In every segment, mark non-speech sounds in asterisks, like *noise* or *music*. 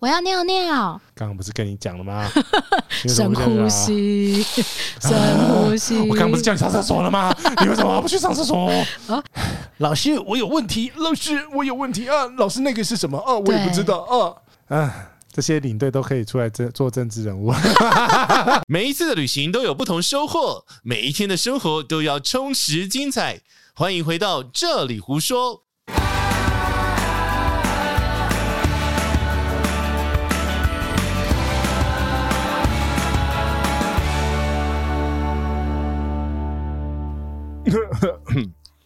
我要尿尿。刚刚不是跟你讲了吗？*laughs* 深呼吸，深呼吸。我刚刚不是叫你上厕所了吗？*laughs* 你为什么不去上厕所？啊，老师，我有问题。老师，我有问题啊。老师，那个是什么？啊，我也不知道啊。啊，这些领队都可以出来做做政治人物。*laughs* 每一次的旅行都有不同收获，每一天的生活都要充实精彩。欢迎回到这里胡说。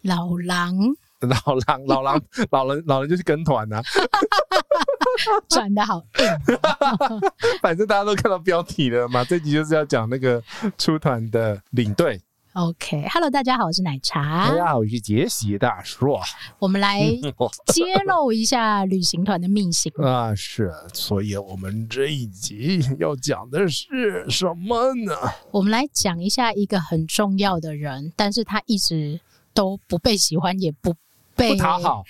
*laughs* 老狼，老狼，老狼，老人，老人就是跟团呐、啊，*laughs* 转的好硬。*laughs* 反正大家都看到标题了嘛，这集就是要讲那个出团的领队。OK，Hello，、okay, 大家好，我是奶茶。大家好，我是杰西大叔。我们来揭露一下旅行团的秘辛啊！是，所以我们这一集要讲的是什么呢？我们来讲一下一个很重要的人，但是他一直都不被喜欢，也不被不讨好。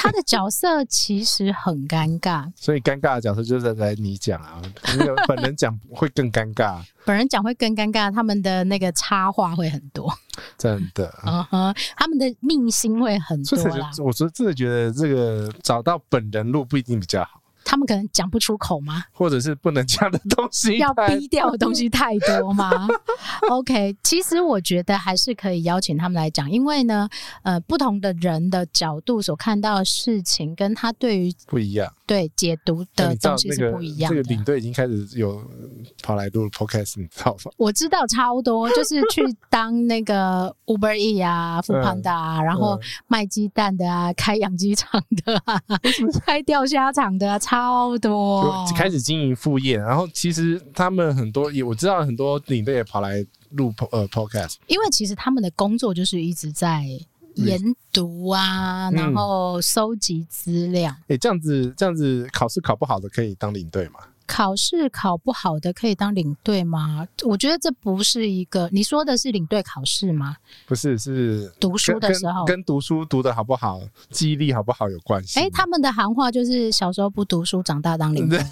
他的角色其实很尴尬，*laughs* 所以尴尬的角色就是来你讲啊，那个本人讲会更尴尬，*laughs* 本人讲会更尴尬，他们的那个插话会很多，真的，嗯哼，他们的命心会很多啦。我是真的觉得这个找到本人路不一定比较好。他们可能讲不出口吗？或者是不能讲的东西，要逼掉的东西太多吗？*laughs* OK，其实我觉得还是可以邀请他们来讲，因为呢，呃，不同的人的角度所看到的事情，跟他对于不一样，对解读的东西是不一样的。这个领队已经开始有跑来录 Podcast，你知道吗？我知道超多，就是去当那个 Uber E 啊、foodpanda 啊，然后卖鸡蛋的啊、开养鸡场的啊、*laughs* 开钓虾场的啊，超。超多，就开始经营副业，然后其实他们很多也我知道很多领队也跑来录呃 podcast，因为其实他们的工作就是一直在研读啊，嗯、然后收集资料。哎、欸，这样子这样子考试考不好的可以当领队吗？考试考不好的可以当领队吗？我觉得这不是一个。你说的是领队考试吗？不是，是读书的时候跟，跟读书读得好不好、记忆力好不好有关系。哎、欸，他们的行话就是小时候不读书，长大当领队。*laughs*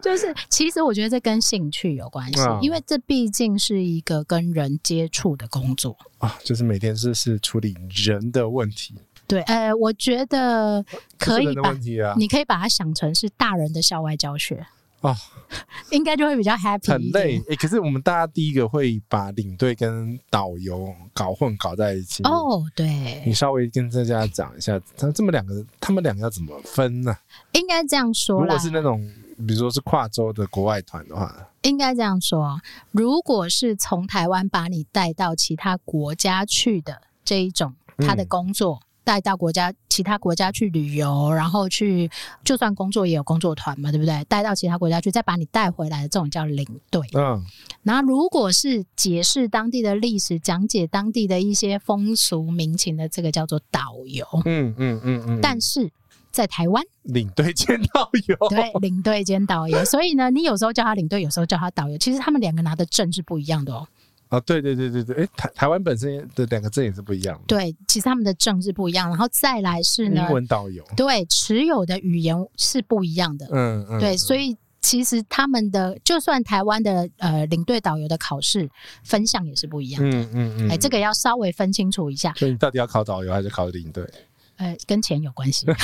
就是，其实我觉得这跟兴趣有关系，啊、因为这毕竟是一个跟人接触的工作啊，就是每天是是处理人的问题。对，呃，我觉得可以把，啊、你可以把它想成是大人的校外教学哦，*laughs* 应该就会比较 happy。很累，哎、欸，可是我们大家第一个会把领队跟导游搞混搞在一起哦。对，你稍微跟大家讲一下，他这么两个，他们两个要怎么分呢？应该这样说，如果是那种，比如说是跨州的国外团的话，应该这样说，如果是从台湾把你带到其他国家去的这一种，他的工作。嗯带到国家其他国家去旅游，然后去就算工作也有工作团嘛，对不对？带到其他国家去，再把你带回来的这种叫领队。嗯，那如果是解释当地的历史、讲解当地的一些风俗民情的，这个叫做导游。嗯嗯嗯嗯。嗯嗯，但是在台湾，领队兼导游，对，领队兼导游。所以呢，你有时候叫他领队，有时候叫他导游，其实他们两个拿的证是不一样的哦。啊、哦，对对对对对，哎，台台湾本身的两个证也是不一样的。对，其实他们的证是不一样，然后再来是呢，英文导游，对，持有的语言是不一样的。嗯嗯，对，所以其实他们的就算台湾的呃领队导游的考试分项也是不一样的。嗯嗯嗯，哎，这个要稍微分清楚一下。所以你到底要考导游还是考领队？呃，跟钱有关系。*laughs*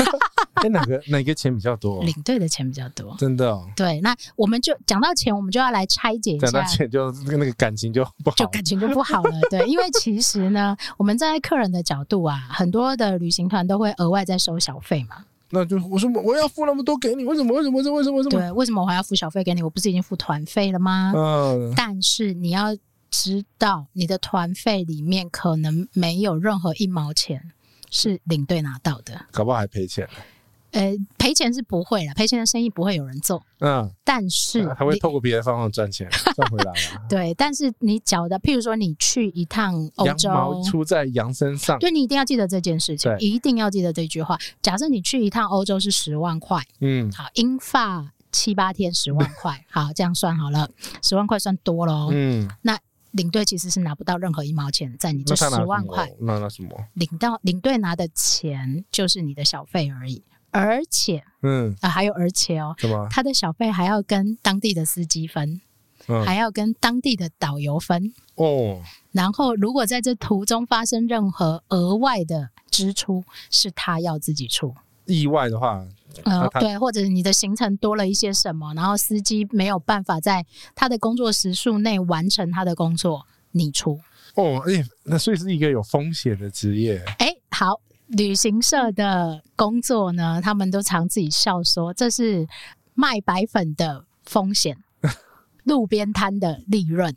*laughs* 哎，哪个哪个钱比较多？领队的钱比较多，真的哦。对，那我们就讲到钱，我们就要来拆解一下。讲到钱就那个感情就不好，就感情就不好了。对，因为其实呢，我们站在客人的角度啊，很多的旅行团都会额外再收小费嘛。那就我说我要付那么多给你，为什么？为什么？为什么？为什么？为什么？对，为什么我还要付小费给你？我不是已经付团费了吗？嗯。但是你要知道，你的团费里面可能没有任何一毛钱。是领队拿到的，搞不好还赔钱。呃，赔钱是不会了，赔钱的生意不会有人做。嗯，但是他会透过别的方法赚钱赚回来了。*laughs* 对，但是你缴的，譬如说你去一趟欧洲，羊毛出在羊身上，对，你一定要记得这件事情，一定要记得这句话。假设你去一趟欧洲是十万块，嗯，好，英法七八天十万块，*laughs* 好，这样算好了，十万块算多喽，嗯，那。领队其实是拿不到任何一毛钱，在你这十万块，那那什么？领到领队拿的钱就是你的小费而已。而且，嗯啊，还有而且哦，什么？他的小费还要跟当地的司机分，嗯还要跟当地的导游分。哦，然后，如果在这途中发生任何额外的支出，是他要自己出。意外的话，呃，对，或者你的行程多了一些什么，然后司机没有办法在他的工作时数内完成他的工作，你出。哦，哎、那所以是一个有风险的职业。哎，好，旅行社的工作呢，他们都常自己笑说，这是卖白粉的风险。*laughs* 路边摊的利润，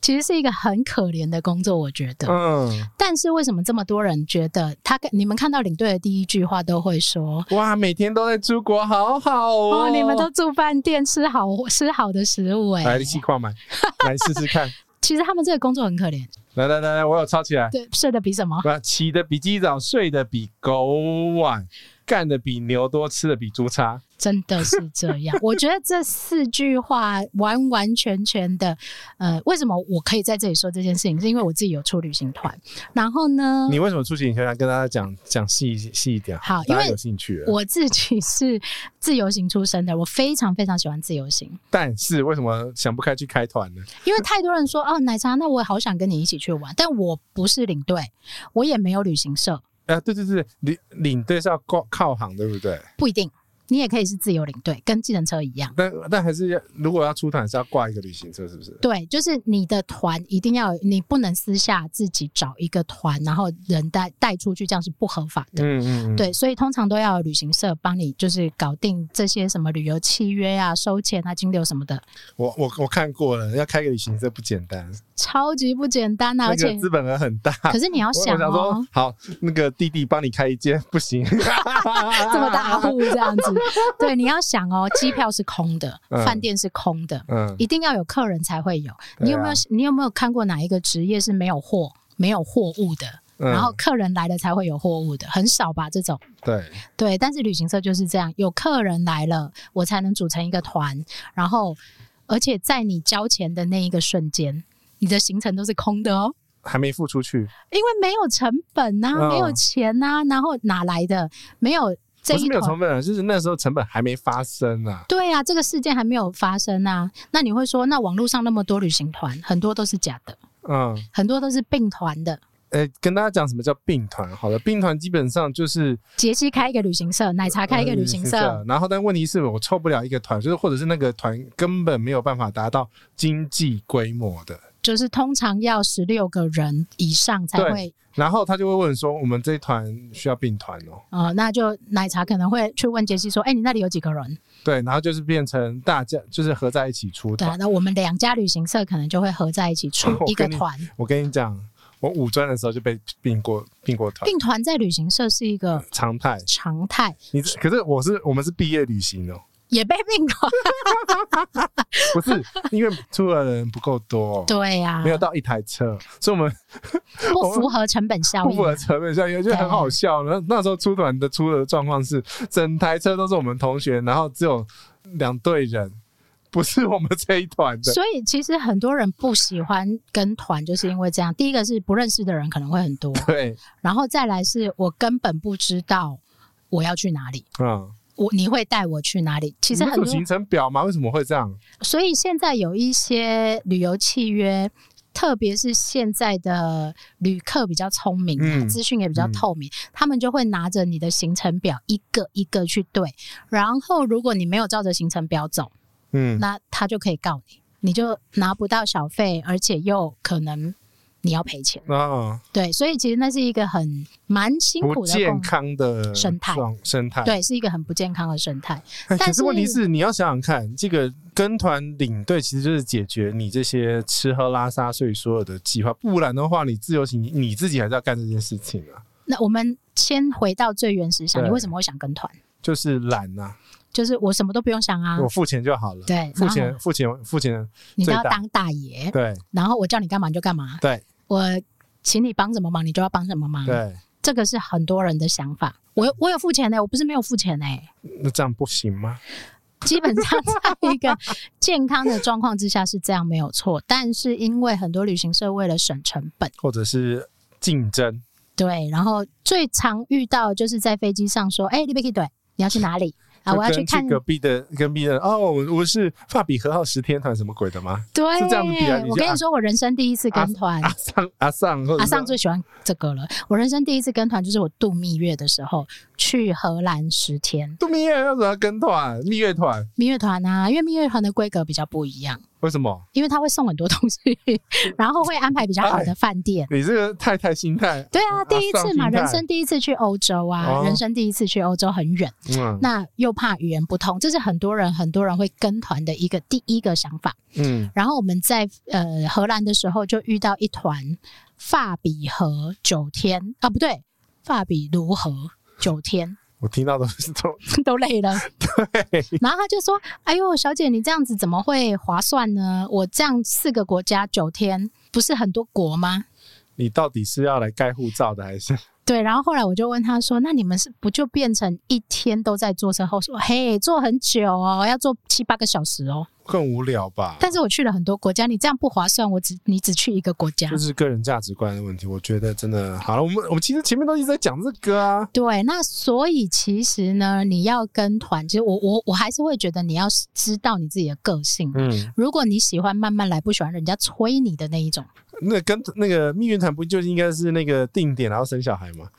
其实是一个很可怜的工作，我觉得。嗯，但是为什么这么多人觉得他跟你们看到领队的第一句话都会说：“哇，每天都在出国，好好哦！”哦，你们都住饭店，吃好吃好的食物，哎，来一起逛买，来试试看。*laughs* 其实他们这个工作很可怜。来来来来，我有抄起来。对，睡得比什么？不，起得比鸡早，睡得比狗晚，干的比牛多，吃的比猪差。真的是这样，*laughs* 我觉得这四句话完完全全的，呃，为什么我可以在这里说这件事情？是因为我自己有出旅行团，然后呢，你为什么出去？你可以跟大家讲讲细细一点。好，因为有兴趣。我自己是自由行出身的，我非常非常喜欢自由行。但是为什么想不开去开团呢？因为太多人说哦，奶茶，那我也好想跟你一起去玩，但我不是领队，我也没有旅行社。啊，对对对，领领队是要靠靠行，对不对？不一定。你也可以是自由领队，跟计程车一样。但但还是要，如果要出团是要挂一个旅行社，是不是？对，就是你的团一定要，你不能私下自己找一个团，然后人带带出去，这样是不合法的。嗯嗯，嗯。对，所以通常都要旅行社帮你，就是搞定这些什么旅游契约啊、收钱啊、金流什么的。我我我看过了，要开个旅行社不简单，超级不简单啊！而且资本额很大。可是你要想哦，我想说好，那个弟弟帮你开一间不行，*laughs* 这么大户这样子。*laughs* 对，你要想哦，机票是空的，饭、嗯、店是空的，嗯，一定要有客人才会有。你有没有、啊、你有没有看过哪一个职业是没有货、没有货物的、嗯？然后客人来了才会有货物的，很少吧？这种。对对，但是旅行社就是这样，有客人来了，我才能组成一个团。然后，而且在你交钱的那一个瞬间，你的行程都是空的哦，还没付出去，因为没有成本呐、没有钱呐、啊，然后哪来的？没有。这不是没有成本啊，就是那时候成本还没发生啊。对啊，这个事件还没有发生啊。那你会说，那网络上那么多旅行团，很多都是假的，嗯，很多都是并团的。跟大家讲什么叫并团？好了，并团基本上就是杰西开一个旅行社，奶茶开一个旅行社，呃、行社然后但问题是我凑不了一个团，就是或者是那个团根本没有办法达到经济规模的。就是通常要十六个人以上才会，然后他就会问说：“我们这一团需要并团哦。”哦，那就奶茶可能会去问杰西说：“哎、欸，你那里有几个人？”对，然后就是变成大家就是合在一起出团。对，那我们两家旅行社可能就会合在一起出 *laughs* 一个团。我跟你讲，我五专的时候就被并过并过团。并团在旅行社是一个常态，常态。你可是我是我们是毕业旅行哦。也被并团，*laughs* 不是因为出的人不够多，对呀、啊，没有到一台车，所以我们不符合成本效益，不符合成本效益就很好笑。那那时候出团的出的状况是，整台车都是我们同学，然后只有两队人，不是我们这一团的。所以其实很多人不喜欢跟团，就是因为这样。第一个是不认识的人可能会很多，对，然后再来是我根本不知道我要去哪里，嗯。我你会带我去哪里？其实很多行程表吗？为什么会这样？所以现在有一些旅游契约，特别是现在的旅客比较聪明，嗯，资讯也比较透明，嗯，他们就会拿着你的行程表一个一个去对，然后如果你没有照着行程表走，嗯，那他就可以告你，你就拿不到小费，而且又可能。你要赔钱啊、哦？对，所以其实那是一个很蛮辛苦的、不健康的生态生态。对，是一个很不健康的生态。但是问题是，你要想想看，这个跟团领队其实就是解决你这些吃喝拉撒睡所有的计划，不然的话，你自由行你自己还是要干这件事情啊。那我们先回到最原始想，你为什么会想跟团？就是懒啊，就是我什么都不用想啊，我付钱就好了。对，付钱付钱付钱，你都要当大爷。对，然后我叫你干嘛你就干嘛。对。我请你帮什么忙，你就要帮什么忙。对，这个是很多人的想法。我有我有付钱呢，我不是没有付钱呢。那这样不行吗？基本上在一个健康的状况之下是这样没有错，但是因为很多旅行社为了省成本，或者是竞争，对，然后最常遇到就是在飞机上说：“哎、欸，你别去对。”你要去哪里？啊！我要去看隔壁的隔壁的哦，我是法比和号十天团什么鬼的吗？对，是这样子比啊！我跟你说，我人生第一次跟团，阿尚阿尚阿尚最喜欢这个了。我人生第一次跟团就是我度蜜月的时候去荷兰十天。度蜜月要怎么跟团？蜜月团？蜜月团啊，因为蜜月团的规格比较不一样。为什么？因为他会送很多东西，*laughs* 然后会安排比较好的饭店。你这个太太心态。对啊，第一次嘛，人生第一次去欧洲啊，哦、人生第一次去欧洲很远，嗯，那又怕语言不通，这是很多人很多人会跟团的一个第一个想法。嗯，然后我们在呃荷兰的时候就遇到一团法比和九天啊，不对，法比如何九天。我听到都是都 *laughs* 都累了，对。然后他就说：“哎呦，小姐，你这样子怎么会划算呢？我这样四个国家九天，不是很多国吗？你到底是要来盖护照的还是？”对，然后后来我就问他说：“那你们是不就变成一天都在坐车？后说嘿，坐很久哦，要坐七八个小时哦，更无聊吧？但是我去了很多国家，你这样不划算。我只你只去一个国家，就是个人价值观的问题。我觉得真的好了，我们我们其实前面都一直在讲这个啊。对，那所以其实呢，你要跟团，其实我我我还是会觉得你要知道你自己的个性。嗯，如果你喜欢慢慢来，不喜欢人家催你的那一种。”那跟那个蜜月团不就应该是那个定点然后生小孩吗？*laughs*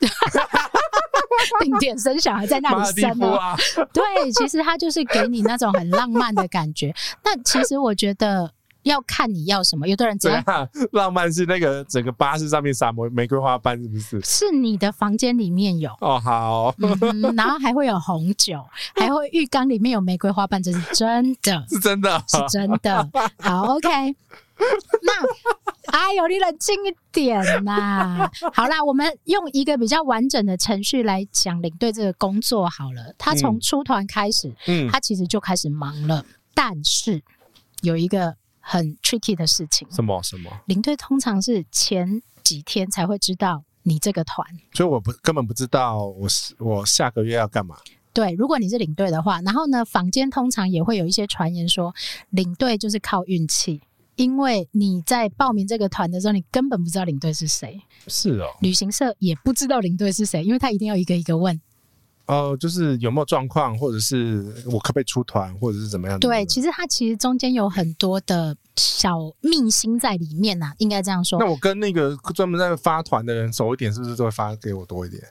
定点生小孩在那里生啊？*laughs* 对，其实他就是给你那种很浪漫的感觉。那其实我觉得要看你要什么。有的人怎样？浪漫是那个整个巴士上面撒玫玫瑰花瓣，是不是？是你的房间里面有哦，好、嗯，然后还会有红酒，还会浴缸里面有玫瑰花瓣，这是真的，*laughs* 是真的，是真的。好，OK。那，哎呦，你冷静一点呐！*laughs* 好啦，我们用一个比较完整的程序来讲领队这个工作好了。他从出团开始，嗯，他其实就开始忙了。但是有一个很 tricky 的事情，什么什么？领队通常是前几天才会知道你这个团，所以我不根本不知道我我下个月要干嘛。对，如果你是领队的话，然后呢，坊间通常也会有一些传言说，领队就是靠运气。因为你在报名这个团的时候，你根本不知道领队是谁。是哦，旅行社也不知道领队是谁，因为他一定要一个一个问。哦、呃，就是有没有状况，或者是我可不可以出团，或者是怎么样？对，其实它其实中间有很多的小秘辛在里面呐、啊，应该这样说。那我跟那个专门在发团的人熟一点，是不是都会发给我多一点？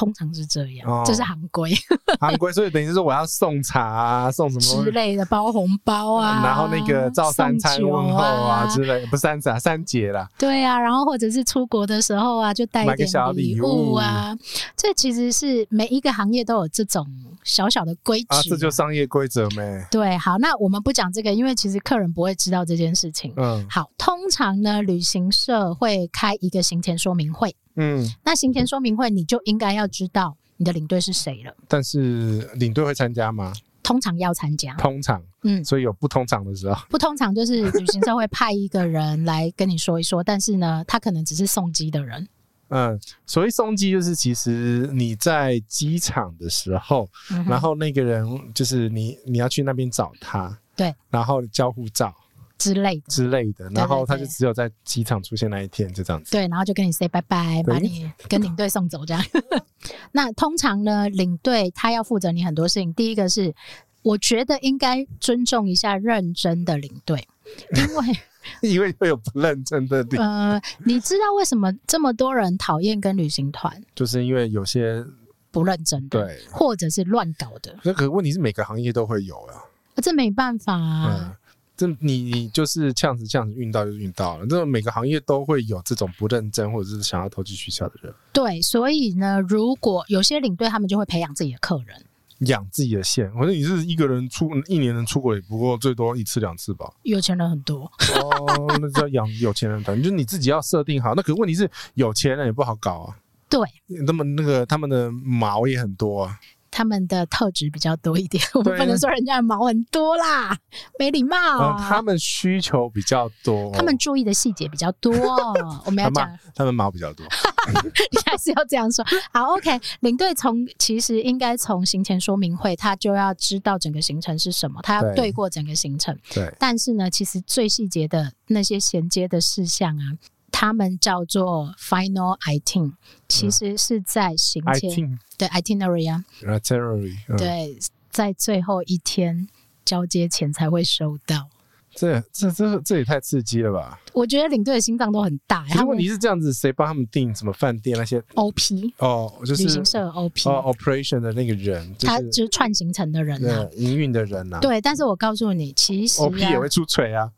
通常是这样，这是行规。*laughs* 行规，所以等于是说我要送茶啊，送什么之类的，包红包啊，然后那个照三餐问候啊之类，不是三餐啊，三节啦。对啊，然后或者是出国的时候啊，就带一点礼物啊。这其实是每一个行业都有这种小小的规矩啊，这就商业规则咩？对，好，那我们不讲这个，因为其实客人不会知道这件事情。嗯，好，通常呢，旅行社会开一个行前说明会。嗯，那行前说明会你就应该要知道你的领队是谁了。但是领队会参加吗？通常要参加。通常，嗯，所以有不通常的时候。*laughs* 不通常就是旅行社会派一个人来跟你说一说，但是呢，他可能只是送机的人。嗯，所谓送机就是其实你在机场的时候，嗯、然后那个人就是你，你要去那边找他，对，然后交护照。之类的之类的，然后他就只有在机场出现那一天，就这样子。对，然后就跟你 say 拜拜，把你 *laughs* 跟领队送走这样。*laughs* 那通常呢，领队他要负责你很多事情。第一个是，我觉得应该尊重一下认真的领队，因为 *laughs* 因为会有不认真的领队。呃，你知道为什么这么多人讨厌跟旅行团？就是因为有些不认真的，对，或者是乱搞的。那可问题是每个行业都会有啊，这没办法啊。嗯这你你就是这样子这样子运到就运到了，这每个行业都会有这种不认真或者是想要投机取巧的人。对，所以呢，如果有些领队他们就会培养自己的客人，养自己的线。反正你是一个人出一年能出国也不过最多一次两次吧。有钱人很多哦，那叫养有钱人团，就是你自己要设定好。那可问题是有钱人也不好搞啊。对，那么那个他们的毛也很多啊。他们的特质比较多一点，*laughs* 我们不能说人家的毛很多啦，没礼貌、啊。他们需求比较多，他们注意的细节比较多。*laughs* 我们要讲，他们毛比较多，*laughs* 你还是要这样说。好，OK，领队从其实应该从行前说明会，他就要知道整个行程是什么，他要对过整个行程。对，但是呢，其实最细节的那些衔接的事项啊。他们叫做 final item，其实是在行前对 itinerary 啊，itinerary 对，在最后一天交接前才会收到。这这这这也太刺激了吧！我觉得领队的心脏都很大。如果你是这样子，谁帮他们订什么饭店那些？OP 哦，就是旅行社 OP 哦，operation 的那个人，他就是串行程的人啊，营运的人啊。对，但是我告诉你，其实 OP 也会出锤啊。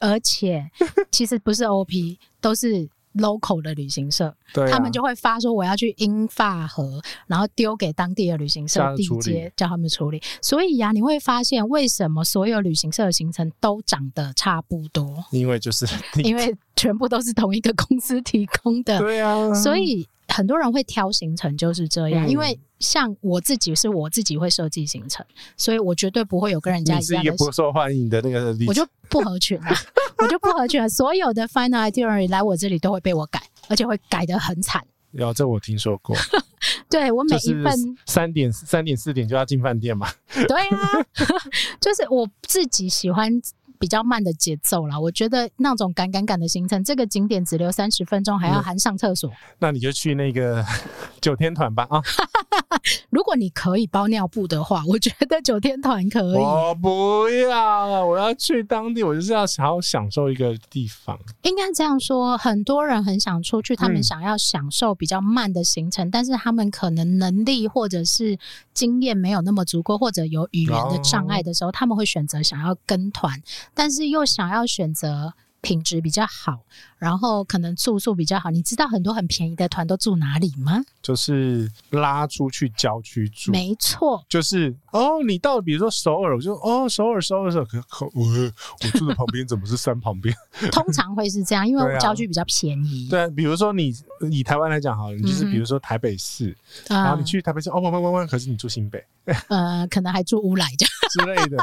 而且 *laughs* 其实不是 OP，都是。local 的旅行社，对啊、他们就会发说我要去英法河，然后丢给当地的旅行社地接，叫他们处理。所以呀、啊，你会发现为什么所有旅行社的行程都长得差不多？因为就是因为全部都是同一个公司提供的。对啊，所以。很多人会挑行程就是这样，嗯、因为像我自己是我自己会设计行程，所以我绝对不会有跟人家一样是一个不受欢迎的那个，我就不合群了，*laughs* 我就不合群了。所有的 final itinerary 来我这里都会被我改，而且会改得很惨。有这我听说过。*laughs* 对我每一份三点三点四点就要进饭店嘛。对啊，*laughs* 就是我自己喜欢。比较慢的节奏啦，我觉得那种赶赶赶的行程，这个景点只留三十分钟，还要含上厕所，嗯。那你就去那个 *laughs* 九天团吧啊！*laughs* 如果你可以包尿布的话，我觉得九天团可以。我不要了，我要去当地，我就是要好好享受一个地方。应该这样说，很多人很想出去，他们想要享受比较慢的行程，嗯、但是他们可能能力或者是经验没有那么足够，或者有语言的障碍的时候，哦、他们会选择想要跟团。但是又想要选择品质比较好，然后可能住宿比较好。你知道很多很便宜的团都住哪里吗？就是拉出去郊区住。没错，就是哦，你到比如说首尔，我就哦，首尔首尔首尔，可可我我住的旁边怎么是山旁边？通常会是这样，因为郊区比较便宜。对、啊，比如说你以台湾来讲好了，你就是比如说台北市，嗯、然后你去台北市，哦，弯弯弯弯，可是你住新北，呃，可能还住乌来这样。之类的，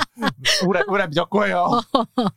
乌来乌来比较贵哦。嗯、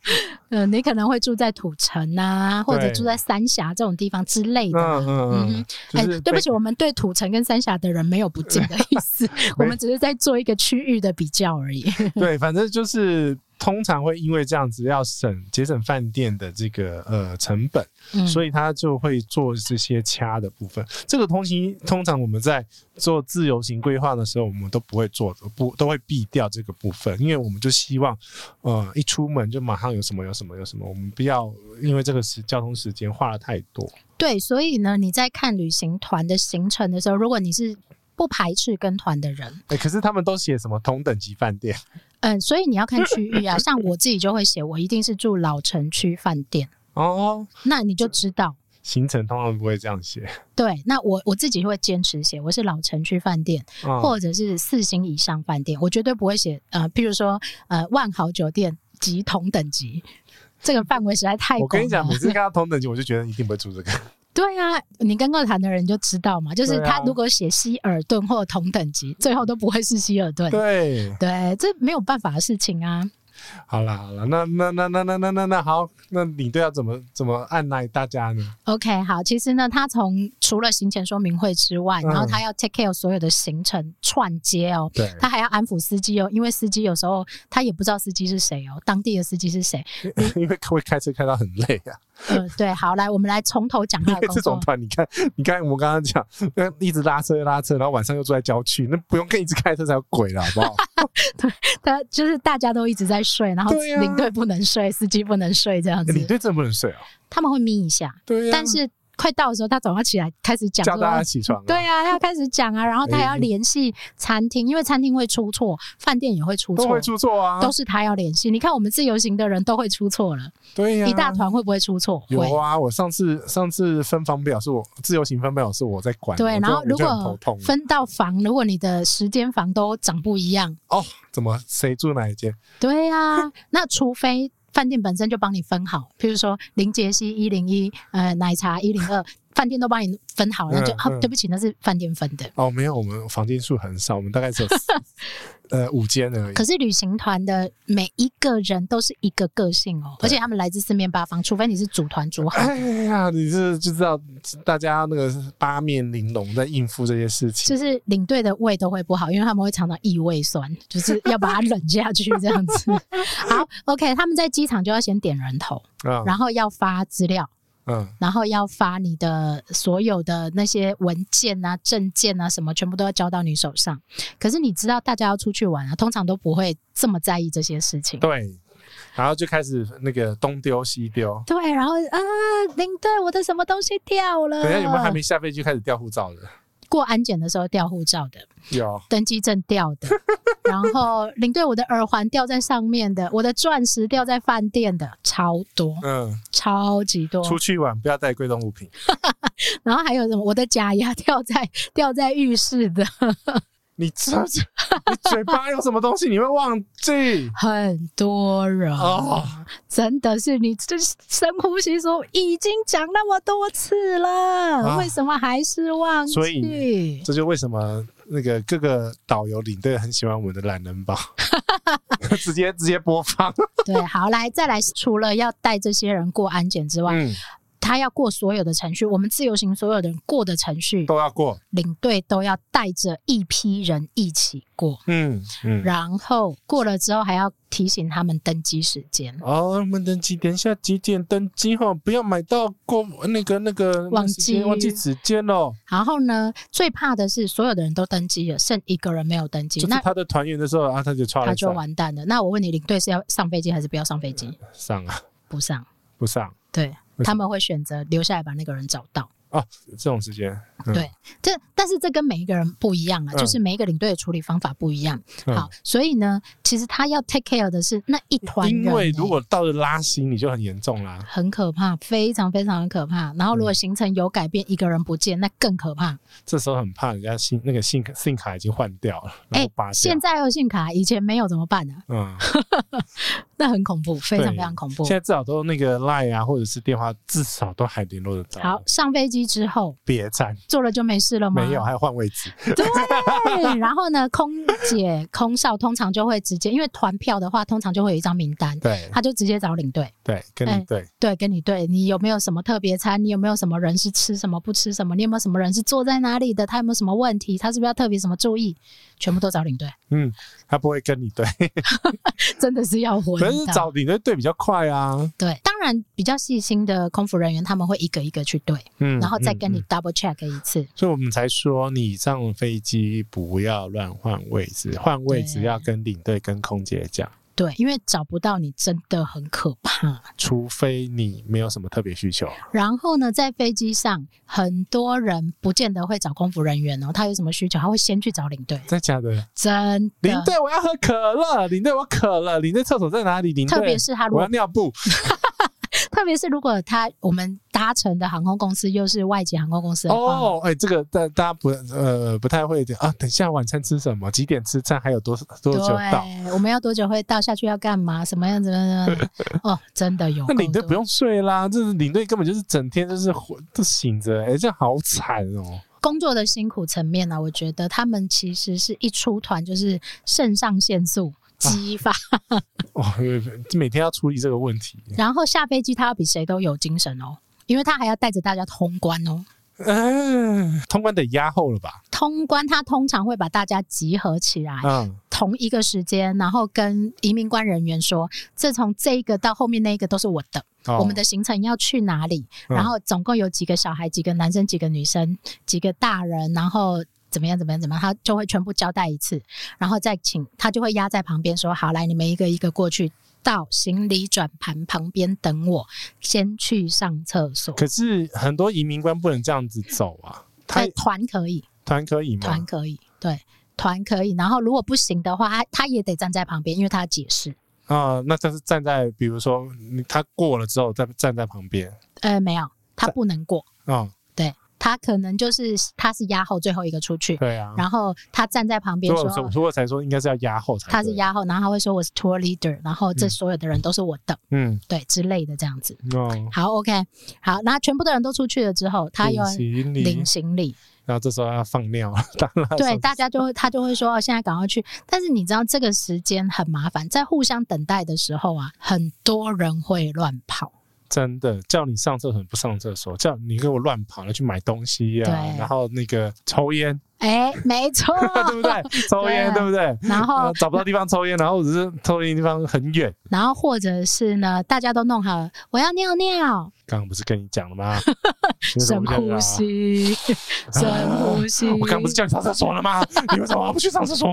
*laughs* 呃，你可能会住在土城啊，或者住在三峡这种地方之类的。嗯嗯嗯。哎，对不起，我们对土城跟三峡的人没有不敬的意思，*laughs* 我们只是在做一个区域的比较而已。*laughs* 对，反正就是。通常会因为这样子要省节省饭店的这个呃成本，嗯、所以他就会做这些掐的部分。这个通行通常我们在做自由行规划的时候，我们都不会做的，不都会避掉这个部分，因为我们就希望呃一出门就马上有什么有什么有什么，我们不要因为这个时交通时间花了太多。对，所以呢，你在看旅行团的行程的时候，如果你是不排斥跟团的人，哎、欸，可是他们都写什么同等级饭店？*laughs* 嗯，所以你要看区域啊，像我自己就会写，我一定是住老城区饭店哦，那你就知道行程通常不会这样写。对，那我我自己会坚持写，我是老城区饭店，哦、或者是四星以上饭店，我绝对不会写呃，譬如说呃万豪酒店及同等级，这个范围实在太广了。我跟你讲，每次 *laughs* 看到同等级，我就觉得一定不会住这个。对啊，你跟过谈的人就知道嘛，就是他如果写希尔顿或同等级，最后都不会是希尔顿。对对，这没有办法的事情啊。*laughs* 好啦好啦，那那那那那那那那好，那领队要怎么怎么按耐大家呢？OK，好，其实呢，他从除了行前说明会之外，然后他要 take care 所有的行程串接哦，对，他还要安抚司机哦，因为司机有时候他也不知道司机是谁哦，当地的司机是谁，*laughs* 因为会开车开到很累啊。呃，对，好，来，我们来从头讲。因为这种团，你看，你看，我们刚刚讲，一直拉车拉车，然后晚上又住在郊区，那不用跟一直开车才有鬼了，好不好？*laughs* 对，他就是大家都一直在睡，然后领队不能睡，司机不能睡，这样子。领队真的不能睡啊？他们会眯一下，对呀，但是。快到的时候，他总要起来开始讲，叫大家起床、啊。对啊，他要开始讲啊，然后他还要联系餐厅，欸、因为餐厅会出错，饭店也会出错，都会出错啊，都是他要联系。你看我们自由行的人都会出错了，对呀、啊，一大团会不会出错？有啊，我上次上次分房表是我自由行分表是我在管，对，然后如果分到房，如果你的十间房都长不一样，哦，怎么谁住哪一间？对呀、啊，那除非。饭店本身就帮你分好，譬如说林杰西一零一，呃，奶茶一零二，饭店都帮你分好了，那就、嗯嗯啊、对不起，那是饭店分的。哦，没有，我们房间数很少，我们大概只有 *laughs* 呃五间而已。可是旅行团的每一个人都是一个个性哦，而且他们来自四面八方，除非你是组团组好。哎 *laughs* 呀，你是就知道大家那个八面玲珑在应付这些事情，就是领队的胃都会不好，因为他们会常常异胃酸，就是要把它忍下去这样子。*laughs* 好，OK，他们在机场就要先点人头，嗯、然后要发资料。嗯，然后要发你的所有的那些文件啊、证件啊什么，全部都要交到你手上。可是你知道，大家要出去玩啊，通常都不会这么在意这些事情。对，然后就开始那个东丢西丢。对，然后啊，领队，我的什么东西掉了？等下有没有还没下飞机开始掉护照的？过安检的时候掉护照的，有登机证掉的，*laughs* 然后领队我的耳环掉在上面的，我的钻石掉在饭店的，超多，嗯，超级多。出去玩不要带贵重物品。*laughs* 然后还有什么？我的假牙掉在掉在浴室的。你这这，你嘴巴有什么东西？你会忘记？*laughs* 很多人哦，真的是你这深呼吸说，已经讲那么多次了，啊、为什么还是忘记？所以这就为什么那个各个导游领队很喜欢我们的懒人包，*laughs* 直接直接播放。*laughs* 对，好，来再来，除了要带这些人过安检之外。嗯他要过所有的程序，我们自由行所有的人过的程序都要过，领队都要带着一批人一起过，嗯嗯，然后过了之后还要提醒他们登机时间。哦，我们登机，等一下几点登机哈？不要买到过那个那个忘记忘记时间哦。然后呢，最怕的是所有的人都登机了，剩一个人没有登机，那他的团员的时候啊，他就他就完蛋了。那我问你，领队是要上飞机还是不要上飞机？上啊，不上，不上，对。他们会选择留下来把那个人找到。哦，这种时间、嗯、对，这但是这跟每一个人不一样啊，嗯、就是每一个领队的处理方法不一样。嗯、好，所以呢，其实他要 take care 的是那一团人、欸，因为如果到了拉新，你就很严重啦，很可怕，非常非常的可怕。然后如果行程有改变，嗯、一个人不见，那更可怕。这时候很怕人家信那个信信卡已经换掉了，哎，欸、现在有信卡，以前没有怎么办呢、啊？嗯。*laughs* 那很恐怖，非常非常恐怖。现在至少都那个 Line 啊，或者是电话，至少都还联络得到。好，上飞机之后别站，坐了就没事了吗？没有，还要换位置。对，然后呢，空姐、空少通常就会直接，因为团票的话，通常就会有一张名单，对，他就直接找领队，对，跟你对，对，跟你对，你有没有什么特别餐？你有没有什么人是吃什么不吃什么？你有没有什么人是坐在哪里的？他有没有什么问题？他是不是要特别什么注意？全部都找领队。嗯，他不会跟你对，*laughs* 真的是要混。可是找领队对比较快啊。对，当然比较细心的空服人员他们会一个一个去对，嗯，然后再跟你 double check 一次。所以我们才说，你上飞机不要乱换位置，换位置要跟领队跟空姐讲。对，因为找不到你真的很可怕，除非你没有什么特别需求。然后呢，在飞机上，很多人不见得会找空服人员哦，他有什么需求，他会先去找领队。真的假的？真的。领队，我要喝可乐。领队，我渴了。领队，厕所在哪里？领队，特别是他如果，我要尿布。特别是如果他我们搭乘的航空公司又是外籍航空公司哦，哎、欸，这个大大家不呃不太会啊。等一下晚餐吃什么？几点吃饭？还有多多久到？我们要多久会到？下去要干嘛？什么样子？*laughs* 哦，真的有。那领队不用睡啦，这是领队根本就是整天就是都醒着，哎、欸，这样好惨哦。工作的辛苦层面呢、啊，我觉得他们其实是一出团就是肾上腺素。激发 *laughs* 哦，每天要处理这个问题。然后下飞机，他要比谁都有精神哦，因为他还要带着大家通关哦。嗯，通关得压后了吧？通关他通常会把大家集合起来，嗯，同一个时间，然后跟移民官人员说，这从这一个到后面那一个都是我的，哦、我们的行程要去哪里？然后总共有几个小孩，几个男生，几个女生，几个大人，然后。怎么样？怎么样？怎么样？他就会全部交代一次，然后再请他就会压在旁边说：“好，来，你们一个一个过去到行李转盘旁边等我，先去上厕所。”可是很多移民官不能这样子走啊。他团可以，团可以吗？团可以，对，团可以。然后如果不行的话，他他也得站在旁边，因为他要解释。啊、呃，那他是站在，比如说他过了之后再站在旁边。呃，没有，他不能过。啊。哦他可能就是他是压后最后一个出去，对啊，然后他站在旁边说，所以我才说应该是要压后才。他是压后，然后他会说我是 tour leader，然后这所有的人都是我的，嗯，对之类的这样子。哦，好，OK，好，那全部的人都出去了之后，他又领行李，然后这时候要放尿，*laughs* 当然对，大家就会他就会说哦，现在赶快去。但是你知道这个时间很麻烦，在互相等待的时候啊，很多人会乱跑。真的叫你上厕所不上厕所，叫你给我乱跑了去买东西呀、啊，然后那个抽烟，哎、欸，没错，*laughs* 对不对？抽烟对，不对？然后找不到地方抽烟，然后只是抽烟地方很远，然后或者是呢，大家都弄好了，我要尿尿，刚刚不是跟你讲了吗？*laughs* 深呼吸，*laughs* 深呼吸。我刚刚不是叫你上厕所了吗？*laughs* 你为什么不去上厕所？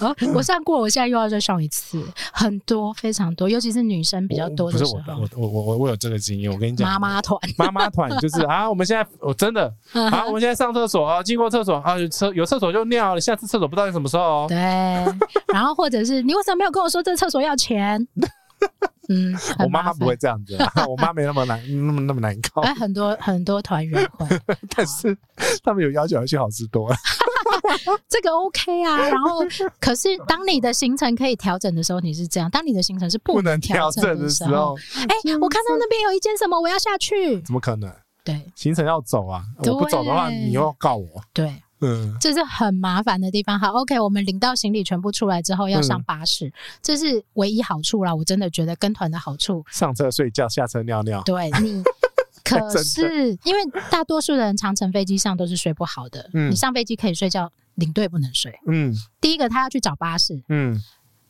哦，我上过，我现在又要再上一次，很多，非常多，尤其是女生比较多的时候。我我我我我有这个经验，我跟你讲，妈妈团，妈妈团就是啊，我们现在我真的啊，我们现在上厕所啊，经过厕所啊，有厕有厕所就尿了，下次厕所不知道你什么时候哦。对，然后或者是你为什么没有跟我说这厕所要钱？嗯，*laughs* 我妈妈不会这样子，我妈没那么难，*laughs* 那么那么难搞。哎，很多很多团员会，*laughs* 但是他们有要求要去好吃多了。这个 OK 啊，然后可是当你的行程可以调整的时候，你是这样；当你的行程是不能调整的时候，哎，我看到那边有一间什么，我要下去，怎么可能？对，行程要走啊，我不走的话，你又要告我。对。嗯，这是很麻烦的地方。好，OK，我们领到行李全部出来之后，要上巴士，嗯、这是唯一好处啦。我真的觉得跟团的好处，上车睡觉，下车尿尿。对你，*laughs* 可是因为大多数的人长程飞机上都是睡不好的。嗯，你上飞机可以睡觉，领队不能睡。嗯，第一个他要去找巴士。嗯。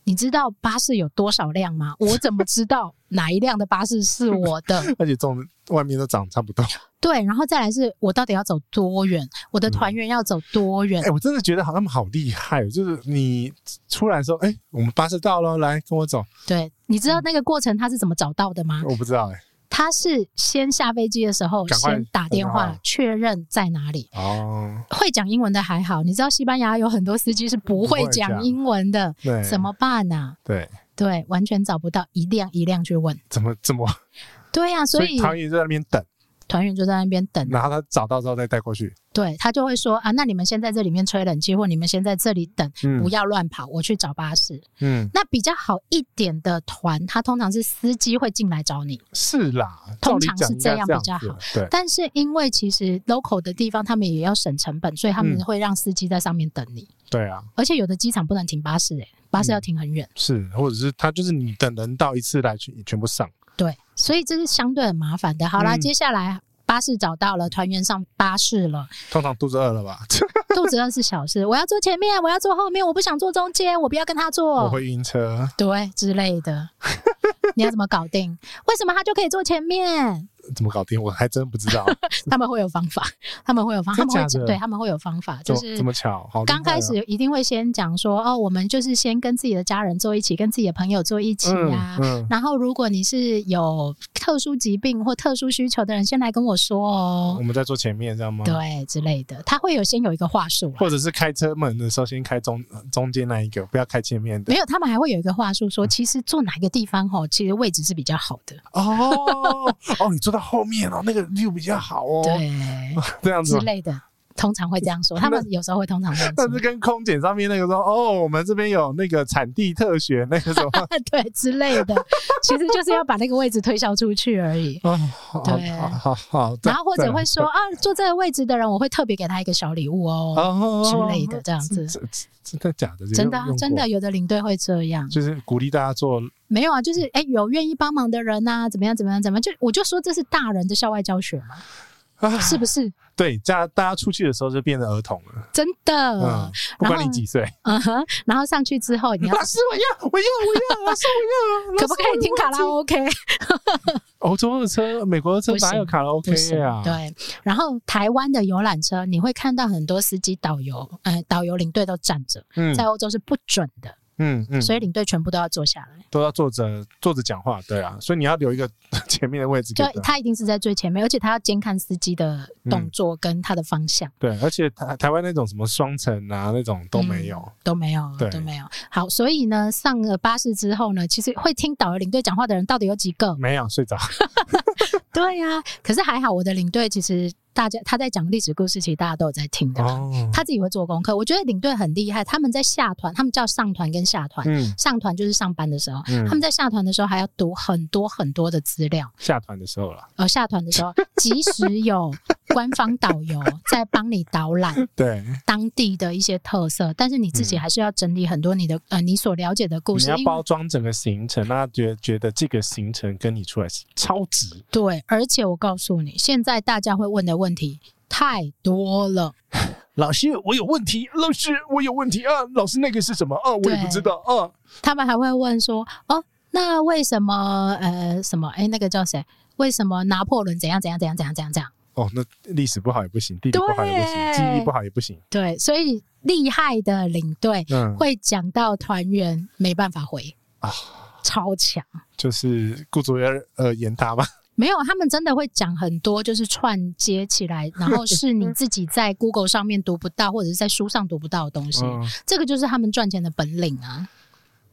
你知道巴士有多少辆吗？我怎么知道 *laughs* 哪一辆的巴士是我的？*laughs* 而且这种外面都长差不多。*laughs* 对，然后再来是我到底要走多远？我的团员要走多远？哎、嗯欸，我真的觉得好，他们好厉害，就是你出来说，哎、欸，我们巴士到了，来跟我走。对，你知道那个过程他是怎么找到的吗？我不知道哎、欸。他是先下飞机的时候，先打电话确认在哪里。哦，会讲英文的还好，你知道西班牙有很多司机是不会讲英文的，对，怎么办呢？对对，完全找不到，一辆一辆去问。怎么怎么？*laughs* 对呀，所以唐宇在那边等，团员就在那边等，然后他找到之后再带过去。对，他就会说啊，那你们先在这里面吹冷气，或你们先在这里等，不要乱跑，我去找巴士。嗯，那比较好一点的团，他通常是司机会进来找你。是啦，通常是这样比较好。对，但是因为其实 local 的地方，他们也要省成本，所以他们会让司机在上面等你。对啊，而且有的机场不能停巴士，诶，巴士要停很远。是，或者是他就是你等人到一次来全全部上。对，所以这是相对很麻烦的。好啦，接下来。巴士找到了，团员上巴士了。通常肚子饿了吧？*laughs* 肚子饿是小事。我要坐前面，我要坐后面，我不想坐中间，我不要跟他坐。我会晕车。对，之类的。*laughs* 你要怎么搞定？为什么他就可以坐前面？怎么搞定？我还真不知道。*laughs* 他们会有方法，*laughs* 他们会有方法，他们会对他们会有方法，就是这么巧。刚开始一定会先讲说，哦，我们就是先跟自己的家人坐一起，跟自己的朋友坐一起呀。然后，如果你是有特殊疾病或特殊需求的人，先来跟我说哦。我们在坐前面，知道吗？对，之类的，他会有先有一个话术，或者是开车门的时候先开中中间那一个，不要开前面的。没有，他们还会有一个话术说，其实坐哪一个地方哦，其实位置是比较好的。哦哦，你坐到后面哦，那个 view 比较好哦。对，*laughs* 这样子之类的，通常会这样说。他们有时候会通常这样说。但是跟空姐上面那个说，哦，我们这边有那个产地特选那个什么，*laughs* 对之类的，*laughs* 其实就是要把那个位置推销出去而已。哦，对，好好。然后或者会说啊，坐这个位置的人，我会特别给他一个小礼物哦，之类的这样子。真的假的？真的真的，有的领队会这样，就是鼓励大家做。没有啊，就是哎，有愿意帮忙的人呐，怎么样怎么样怎么样，就我就说这是大人的校外教学嘛，啊，*laughs* 是不是？对，这样大家出去的时候就变成儿童了，真的。不管你几岁，嗯哼，然后上去之后，你要老师，我要，我要，我要，老师，我要，*laughs* 可不可以听卡拉 OK？*laughs* 欧洲的车，美国的车哪有卡拉 OK 啊？对。然后台湾的游览车，你会看到很多司机、导游，呃，导游领队都站着，嗯在欧洲是不准的。嗯嗯，所以领队全部都要坐下来，都要坐着坐着讲话，对啊，所以你要留一个 *laughs* 前面的位置。就，他一定是在最前面，而且他要监看司机的动作跟他的方向。对，而且台台湾那种什么双层啊那种都没有，都没有，都没有。好，所以呢，上了巴士之后呢，其实会听导游领队讲话的人到底有几个？没有，睡着。*laughs* 对呀，可是还好，我的领队其实。大家他在讲历史故事，其实大家都有在听的。哦、他自己会做功课，我觉得领队很厉害。他们在下团，他们叫上团跟下团。嗯、上团就是上班的时候，嗯、他们在下团的时候还要读很多很多的资料。下团的时候了。呃，下团的时候，*laughs* 即使有官方导游 *laughs* 在帮你导览，对当地的一些特色，但是你自己还是要整理很多你的呃你所了解的故事。你要包装整个行程，那觉得觉得这个行程跟你出来是超值。对，而且我告诉你，现在大家会问的问题太多了。*laughs* 老师，我有问题。老师，我有问题啊。老师，那个是什么啊？我也不知道啊。他们还会问说，哦，那为什么呃什么？哎，那个叫谁？为什么拿破仑怎样怎样怎样怎样怎样怎样？哦，那历史不好也不行，地理不好也不行，记忆不好也不行。对，所以厉害的领队会讲到团员没办法回啊，超强，就是顾左右呃言他吗？*laughs* 没有，他们真的会讲很多，就是串接起来，然后是你自己在 Google 上面读不到，或者是在书上读不到的东西。嗯、这个就是他们赚钱的本领啊。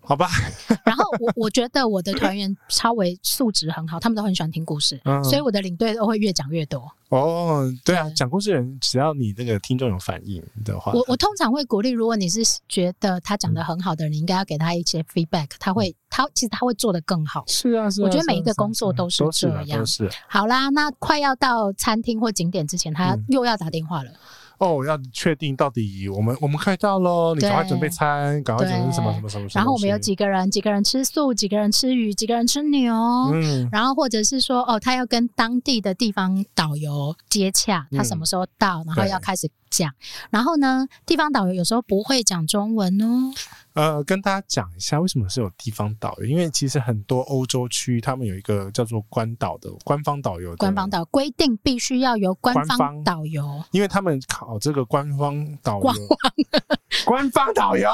好吧，*laughs* 然后我我觉得我的团员超为素质很好，他们都很喜欢听故事，嗯、所以我的领队都会越讲越多。哦，对啊，讲故事的人只要你那个听众有反应的话，我我通常会鼓励，如果你是觉得他讲的很好的人，嗯、你应该要给他一些 feedback，他会他其实他会做的更好。是啊，是啊，我觉得每一个工作都是这样。都是。好啦，那快要到餐厅或景点之前，他又要打电话了。嗯哦，要确定到底我们我们快到喽，你赶快准备餐，赶快准备什么什么什么。然后我们有几个人，几个人吃素，几个人吃鱼，几个人吃牛。嗯。然后或者是说，哦，他要跟当地的地方导游接洽，他什么时候到，然后要开始讲。然后呢，地方导游有时候不会讲中文哦。呃，跟大家讲一下，为什么是有地方导游？因为其实很多欧洲区，他们有一个叫做官导的官方导游。官方导规定必须要由官方导游，因为他们考这个官方导游。官方，导游，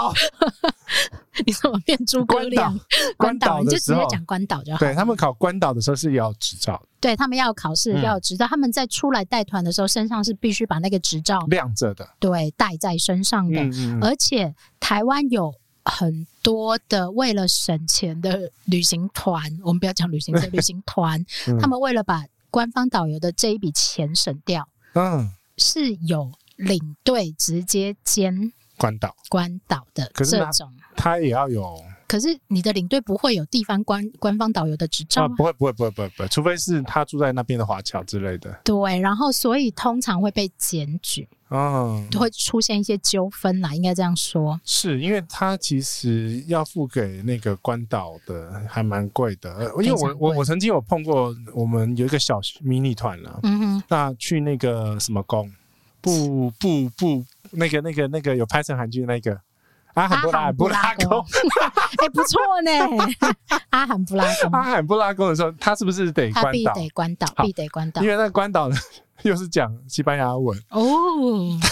*laughs* 你怎么变诸葛亮？*laughs* 官导，你就直接讲官导就好。对，他们考官导的时候是要执照，对他们要考试要执照，他们在出来带团的时候，身上是必须把那个执照亮着的，对，带在身上的。而且台湾有。很多的为了省钱的旅行团，我们不要讲旅行社，旅行团，*laughs* 嗯、他们为了把官方导游的这一笔钱省掉，嗯，是有领队直接兼关岛关岛的这种，他也要有。可是你的领队不会有地方官官方导游的执照啊？不会，不会，不会，不会，不会，除非是他住在那边的华侨之类的。对，然后所以通常会被检举，嗯，会出现一些纠纷啦，应该这样说。是因为他其实要付给那个官导的还蛮贵的，因为我我我曾经有碰过，我们有一个小迷你团了，嗯哼，那去那个什么宫，不不不，那个那个那个有拍成韩剧的那个。阿罕布拉布拉宫，*laughs* 哎，不错呢。*laughs* 阿罕布拉宫，阿罕布拉宫的时候，他是不是得关岛？必得关岛，必得关岛。因为那个关岛呢，*laughs* 又是讲西班牙文哦，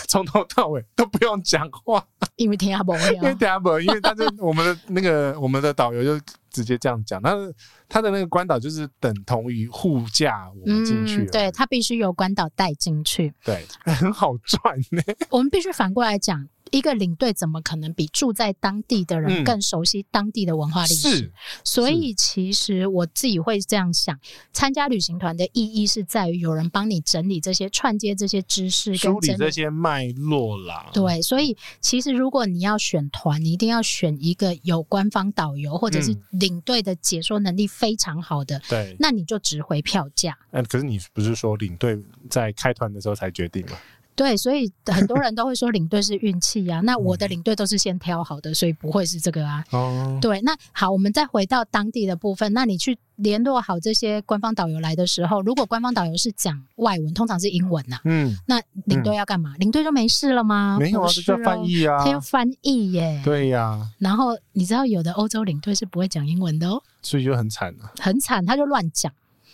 从头到尾都不用讲话，因为听不懂，因为听不懂，因为他就我们的那个我们的导游就直接这样讲，他的他的那个关岛就是等同于护驾我们进去，对，他必须由关岛带进去，对，很好赚呢。我们必须反过来讲。一个领队怎么可能比住在当地的人更熟悉当地的文化历史？所以其实我自己会这样想：参加旅行团的意义是在于有人帮你整理这些串接这些知识，梳理这些脉络啦。对，所以其实如果你要选团，你一定要选一个有官方导游或者是领队的解说能力非常好的。对、嗯，那你就值回票价。嗯，可是你不是说领队在开团的时候才决定吗？对，所以 *laughs* 很多人都会说领队是运气啊。那我的领队都是先挑好的，所以不会是这个啊。哦，对，那好，我们再回到当地的部分。那你去联络好这些官方导游来的时候，如果官方导游是讲外文，通常是英文呐、啊。嗯，那领队要干嘛？领队就没事了吗？没有啊，这叫翻译啊。他要翻译耶。对呀、啊。然后你知道有的欧洲领队是不会讲英文的哦，所以就很惨啊。很惨，他就乱讲。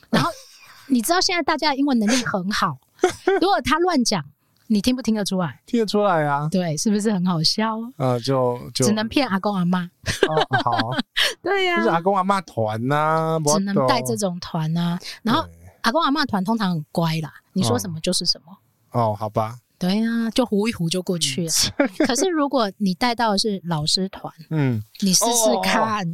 然后你知道现在大家的英文能力很好，*laughs* 如果他乱讲。你听不听得出来？听得出来啊，对，是不是很好笑？呃，就就只能骗阿公阿妈。哦，好，*laughs* 对呀，就是阿公阿妈团呐，只能带这种团呐。然后阿公阿妈团通常很乖啦，你说什么就是什么。哦，好吧。对呀，就糊一糊就过去了。*laughs* 可是如果你带到的是老师团，嗯，你试试看，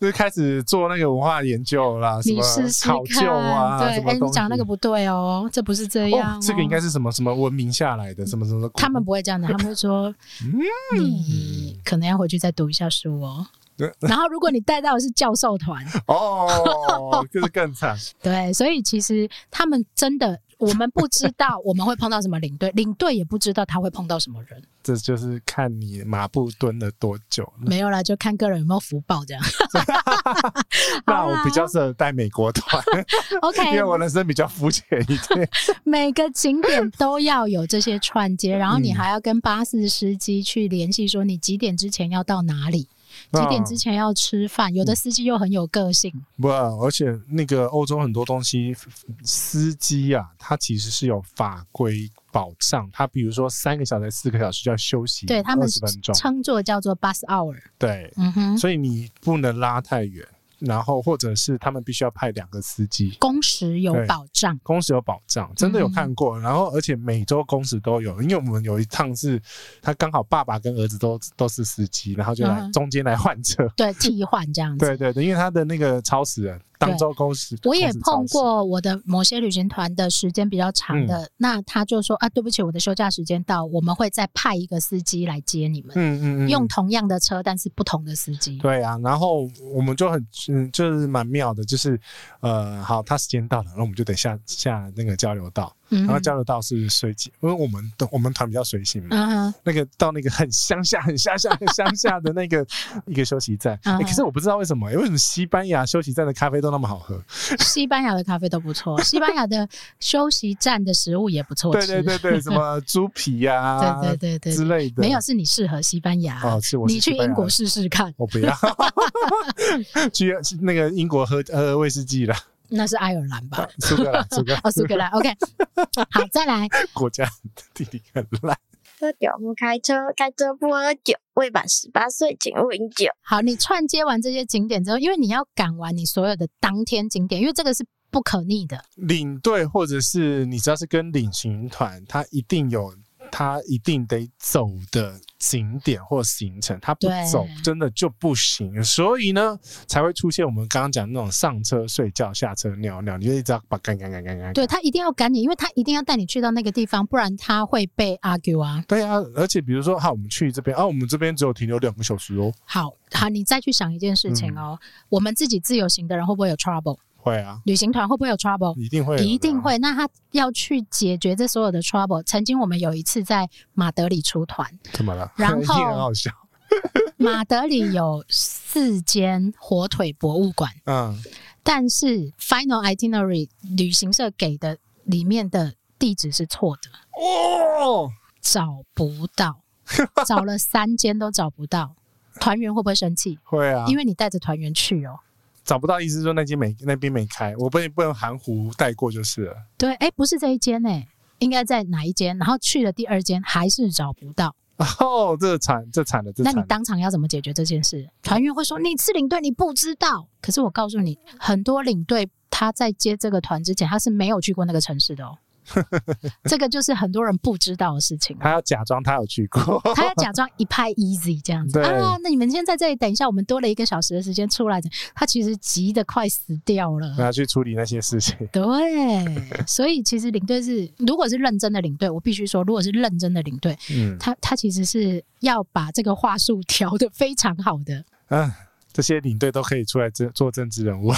就开始做那个文化研究啦，你试试考究啊，对，哎，你讲那个不对哦，这不是这样，这个应该是什么什么文明下来的，什么什么。他们不会这样的，他们会说，*laughs* 你可能要回去再读一下书哦。*laughs* 然后如果你带到的是教授团，哦，就是更惨。对，所以其实他们真的。我们不知道我们会碰到什么领队，领队也不知道他会碰到什么人。这就是看你马步蹲了多久。没有啦，就看个人有没有福报这样。*laughs* 那我比较适合带美国团，OK，因为我人生比较肤浅一点。*laughs* 每个景点都要有这些串接，然后你还要跟巴士司机去联系，说你几点之前要到哪里。几点之前要吃饭。有的司机又很有个性，不，而且那个欧洲很多东西，司机啊，他其实是有法规保障。他比如说三个小时、四个小时就要休息，对他们二十分钟，称作叫做 bus hour。对，嗯哼，所以你不能拉太远。然后，或者是他们必须要派两个司机，工时有保障，工时有保障，真的有看过。嗯、然后，而且每周工时都有，因为我们有一趟是他刚好爸爸跟儿子都都是司机，然后就来、嗯、中间来换车，对，替换这样子。对 *laughs* 对对，因为他的那个超时人。当周工时，我也碰过我的某些旅行团的时间比较长的，嗯、那他就说啊，对不起，我的休假时间到，我们会再派一个司机来接你们。嗯嗯嗯，用同样的车，但是不同的司机。对啊，然后我们就很嗯，就是蛮妙的，就是呃，好，他时间到了，然后我们就得下下那个交流道。然后交流道是随机，因为我们的我们团比较随性嘛。Uh. 那个到那个很乡下、很乡下、很乡下的那个一个休息站。Uh 可是我不知道为什么，为什么西班牙休息站的咖啡都那么好喝？*laughs* 西班牙的咖啡都不错，西班牙的休息站的食物也不错。对对对对，什么 *laughs* 猪皮呀、啊，对对对对之类的。没有，是你适合西班牙。哦，是我是。你去英国试试看。我不要。*laughs* 去那个英国喝喝威士忌了。那是爱尔兰吧？苏格兰，*laughs* 苏格兰，哦，苏格兰。OK，好，再来。国家地理很烂。喝酒不开车，开车不喝酒。未满十八岁，请勿饮酒。好，你串接完这些景点之后，因为你要赶完你所有的当天景点，因为这个是不可逆的。领队或者是你只要是跟领行团，他一定有。他一定得走的景点或行程，他不走真的就不行，所以呢，才会出现我们刚刚讲那种上车睡觉、下车尿尿，你就一直要把赶赶赶赶赶。对，他一定要赶你，因为他一定要带你去到那个地方，不然他会被 argue 啊。对啊，而且比如说，好，我们去这边啊，我们这边只有停留两个小时哦。好好，你再去想一件事情哦，嗯、我们自己自由行的人会不会有 trouble？会啊，旅行团会不会有 trouble？一定会，一定会。那他要去解决这所有的 trouble。曾经我们有一次在马德里出团，怎么了？然后 *laughs* 很好笑。*laughs* *laughs* 马德里有四间火腿博物馆，嗯，但是 Final Itinerary 旅行社给的里面的地址是错的哦，找不到，找了三间都找不到，团员会不会生气？会啊，因为你带着团员去哦。找不到，意思说那间没那边没开，我不能不能含糊带过就是了。对，哎、欸，不是这一间呢、欸，应该在哪一间？然后去了第二间还是找不到。哦，这惨，这惨了，这惨了。那你当场要怎么解决这件事？团员会说你是领队，你不知道。可是我告诉你，很多领队他在接这个团之前，他是没有去过那个城市的哦。*laughs* 这个就是很多人不知道的事情。他要假装他有去过，*laughs* 他要假装一派 easy 这样子啊。那你们先在这里等一下，我们多了一个小时的时间出来的。他其实急得快死掉了，他要去处理那些事情。*laughs* 对，所以其实领队是，如果是认真的领队，我必须说，如果是认真的领队，嗯，他他其实是要把这个话术调得非常好的。嗯。这些领队都可以出来做做政治人物，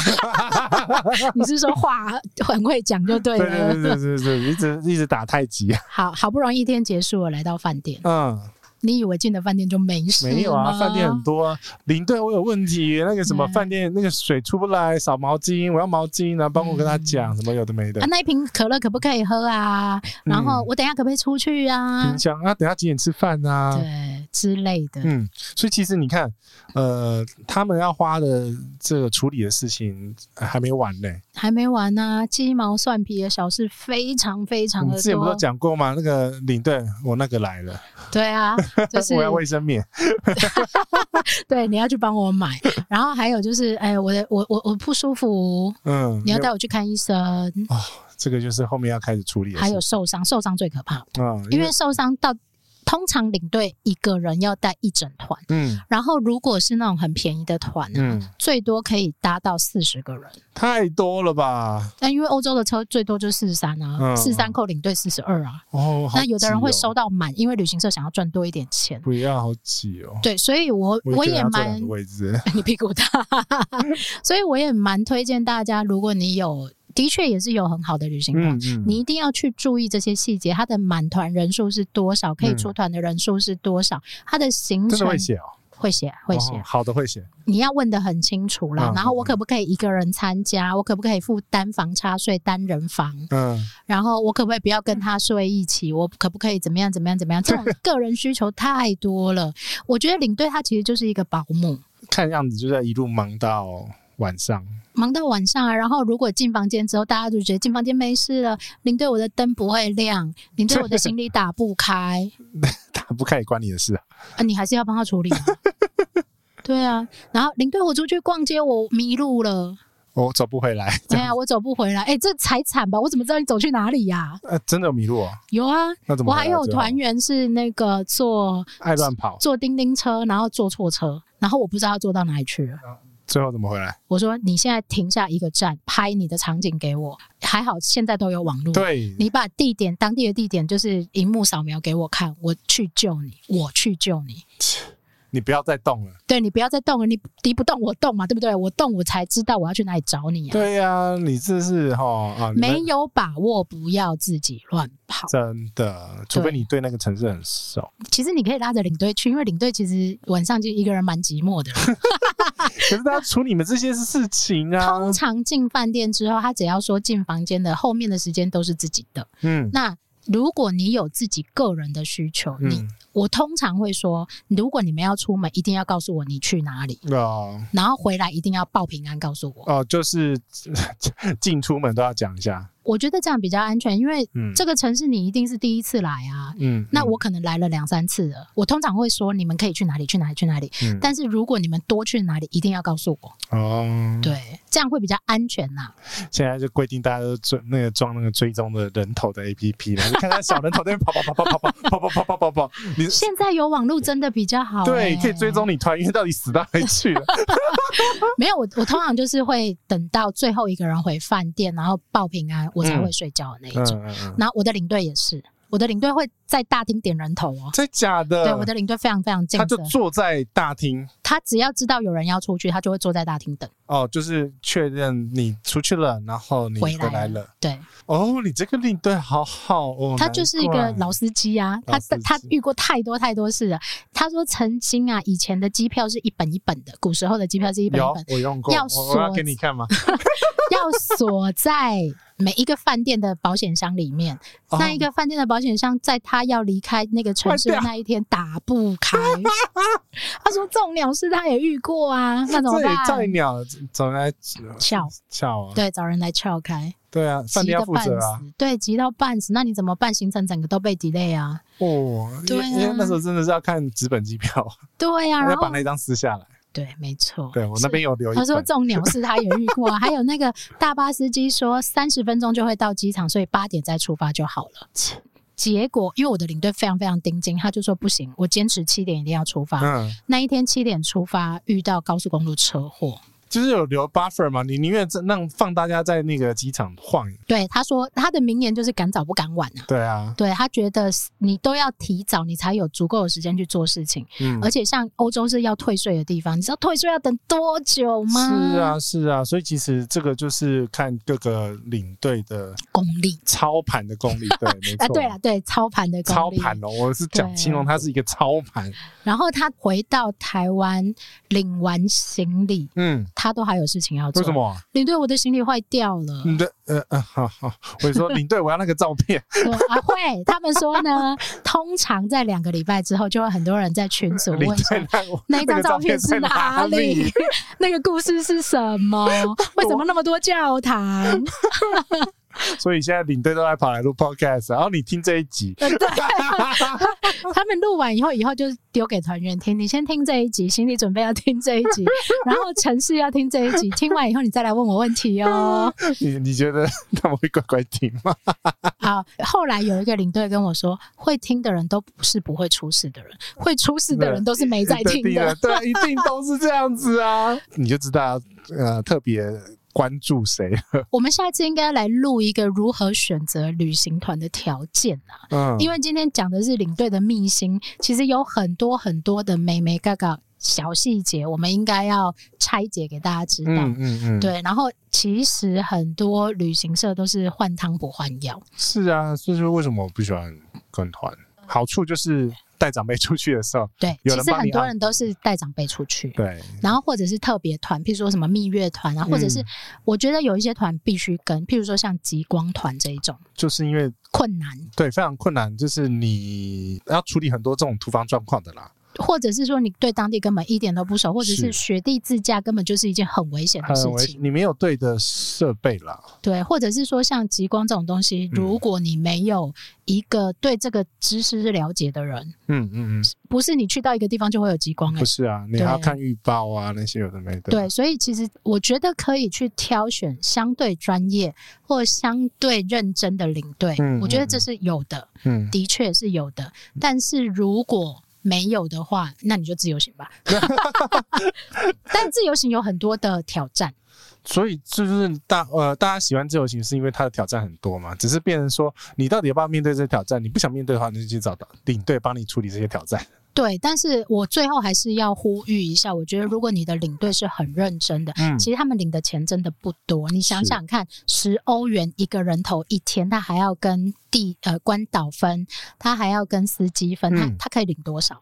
*laughs* 你是说话很会讲就对了？对对对对对，一直一直打太极。好好不容易一天结束了，来到饭店。嗯。你以为进了饭店就没事？没有啊，饭店很多啊。领队，我有问题，那个什么饭店那个水出不来，少毛巾，我要毛巾，然后帮我跟他讲什么有的没的。啊，那一瓶可乐可不可以喝啊？然后我等下可不可以出去啊？冰箱啊，等下几点吃饭啊？对，之类的。嗯，所以其实你看，呃，他们要花的这个处理的事情还没完呢，还没完呢，鸡毛蒜皮的小事非常非常的多。之前不都讲过吗？那个领队，我那个来了。*laughs* 对啊。*laughs* 就是我要卫生棉，*laughs* 对，你要去帮我买。然后还有就是，哎，我的我我我不舒服，嗯，你要带我去看医生。哦，这个就是后面要开始处理。还有受伤，受伤最可怕，嗯，因为受伤到。通常领队一个人要带一整团，嗯，然后如果是那种很便宜的团，嗯，最多可以搭到四十个人，太多了吧？但因为欧洲的车最多就四十三啊，四十三扣领队四十二啊，哦，那有的人会收到满，因为旅行社想要赚多一点钱，不要好挤哦。对，所以我我也蛮位置，*laughs* 你屁股大，*laughs* 所以我也蛮推荐大家，如果你有。的确也是有很好的旅行团，嗯嗯、你一定要去注意这些细节。它的满团人数是多少？可以出团的人数是多少？它的行程会写哦。会写会写、哦，好的会写。你要问的很清楚啦。嗯、然后我可不可以一个人参加？嗯、我可不可以付单房差税单人房？嗯，然后我可不可以不要跟他睡一起？我可不可以怎么样怎么样怎么样？*laughs* 这种个人需求太多了。我觉得领队他其实就是一个保姆，*laughs* 看样子就在一路忙到晚上。忙到晚上啊，然后如果进房间之后，大家就觉得进房间没事了。领队，我的灯不会亮，领队，我的行李打不开，*laughs* 打不开也关你的事啊！啊，你还是要帮他处理啊。*laughs* 对啊，然后领队，我出去逛街，我迷路了，我走不回来。对啊，我走不回来。哎，这才惨吧？我怎么知道你走去哪里呀？呃，真的有迷路啊？有啊，那怎么？我还有团员是那个坐爱乱跑，坐叮叮车，然后坐错车，然后我不知道他坐到哪里去了。最后怎么回来？我说你现在停下一个站，拍你的场景给我。还好现在都有网络，对，你把地点当地的地点就是荧幕扫描给我看，我去救你，我去救你。你不要再动了，对，你不要再动了，你敌不动我动嘛，对不对？我动我才知道我要去哪里找你啊。对呀、啊，你这是哈啊，没有把握不要自己乱跑，真的，除非你对那个城市很熟。其实你可以拉着领队去，因为领队其实晚上就一个人蛮寂寞的。*laughs* 可是他要处理你们这些事情啊。通常进饭店之后，他只要说进房间的后面的时间都是自己的。嗯，那如果你有自己个人的需求，你。嗯我通常会说，如果你们要出门，一定要告诉我你去哪里哦，然后回来一定要报平安告诉我哦，就是 *laughs* 进出门都要讲一下。我觉得这样比较安全，因为这个城市你一定是第一次来啊。嗯，那我可能来了两三次了。我通常会说你们可以去哪里，去哪里，去哪里。嗯，但是如果你们多去哪里，一定要告诉我。哦，对，这样会比较安全呐。*laughs* 现在就规定大家都追那个装那个追踪的人头的 APP 了，你看看小人头在那边跑跑跑跑跑跑跑跑跑跑跑跑。你现在有网络真的比较好，对，可以追踪你团员到底死到哪里去了。*laughs* 没有，我我通常就是会等到最后一个人回饭店，然后报平安，我才会睡觉的。那一种，然后我的领队也是，我的领队会在大厅点人头哦，真假的？对，我的领队非常非常尽责，他就坐在大厅，他只要知道有人要出去，他就会坐在大厅等。哦，就是确认你出去了，然后你回来了。对，哦，你这个领队好好哦，他就是一个老司机啊，他他遇过太多太多事了。他说曾经啊，以前的机票是一本一本的，古时候的机票是一本一本，我用过，要锁我要给你看吗？*laughs* 要锁在每一个饭店的保险箱里面，哦、那一个饭店的保险箱在他要离开那个城市的那一天打不开。*laughs* 他说这种鸟事他也遇过啊，那怎么办？这也再鸟找人来撬撬啊？对，找人来撬开。对啊，饭店要负责啊。对，急到半死，那你怎么办？行程整个都被 delay 啊。哦，对啊，因为那时候真的是要看纸本机票。对呀、啊，*laughs* 要把那张撕下来。对，没错。对，我那边有留意。他说这种鸟事他也遇过，*laughs* 还有那个大巴司机说三十分钟就会到机场，所以八点再出发就好了。结果因为我的领队非常非常盯紧，他就说不行，我坚持七点一定要出发。嗯，那一天七点出发，遇到高速公路车祸。就是有留 buffer 嘛，你宁愿让放大家在那个机场晃。对，他说他的名言就是赶早不赶晚啊。对啊，对他觉得你都要提早，你才有足够的时间去做事情。嗯，而且像欧洲是要退税的地方，你知道退税要等多久吗？是啊，是啊，所以其实这个就是看各个领队的功力，操盘的功力。对，*laughs* 没错。啊，对啊，对，操盘的功力。操盘哦，我是讲形容他是一个操盘。然后他回到台湾领完行李，嗯。他都还有事情要做。为什么？领队，我的行李坏掉了。你的呃呃，好好，我说领队，我要那个照片。*laughs* 啊，会，他们说呢，通常在两个礼拜之后，就会很多人在群组问说，那一张照片是哪里？*laughs* 那个故事是什么？*laughs* 为什么那么多教堂？所以现在领队都在跑来录 podcast，然后你听这一集。对，*laughs* 他们录完以后，以后就丢给团员听。你先听这一集，心理准备要听这一集，然后程式要听这一集。听完以后，你再来问我问题哦。*laughs* 你你觉得他们会乖乖听吗？*laughs* 好，后来有一个领队跟我说，会听的人都不是不会出事的人，会出事的人都是没在听的。对，对，一定都是这样子啊。你就知道，呃，特别。关注谁？*laughs* 我们下次应该来录一个如何选择旅行团的条件啊！嗯，因为今天讲的是领队的秘辛，其实有很多很多的美眉嘎嘎小细节，我们应该要拆解给大家知道。嗯嗯嗯，对。然后其实很多旅行社都是换汤不换药。是啊，这就是为什么我不喜欢跟团。好处就是带长辈出去的时候，对，其实很多人都是带长辈出去，对，然后或者是特别团，譬如说什么蜜月团啊，或者是我觉得有一些团必须跟，譬如说像极光团这一种，就是因为困难，对，非常困难，就是你要处理很多这种突发状况的啦。或者是说你对当地根本一点都不熟，或者是雪地自驾根本就是一件很危险的事情。你没有对的设备啦。对，或者是说像极光这种东西，如果你没有一个对这个知识是了解的人，嗯嗯嗯，不是你去到一个地方就会有极光、欸，不是啊，你还要看预报啊，那些有的没的。对，所以其实我觉得可以去挑选相对专业或相对认真的领队，嗯，我觉得这是有的，嗯，的确是有的。但是如果没有的话，那你就自由行吧。*laughs* 但自由行有很多的挑战，所以就是大呃，大家喜欢自由行是因为它的挑战很多嘛。只是变成说，你到底要不要面对这些挑战？你不想面对的话，你就去找到领队帮你处理这些挑战。对，但是我最后还是要呼吁一下，我觉得如果你的领队是很认真的，嗯，其实他们领的钱真的不多。你想想看，十欧元一个人头一天，他还要跟地呃关岛分，他还要跟司机分，他、嗯、他可以领多少？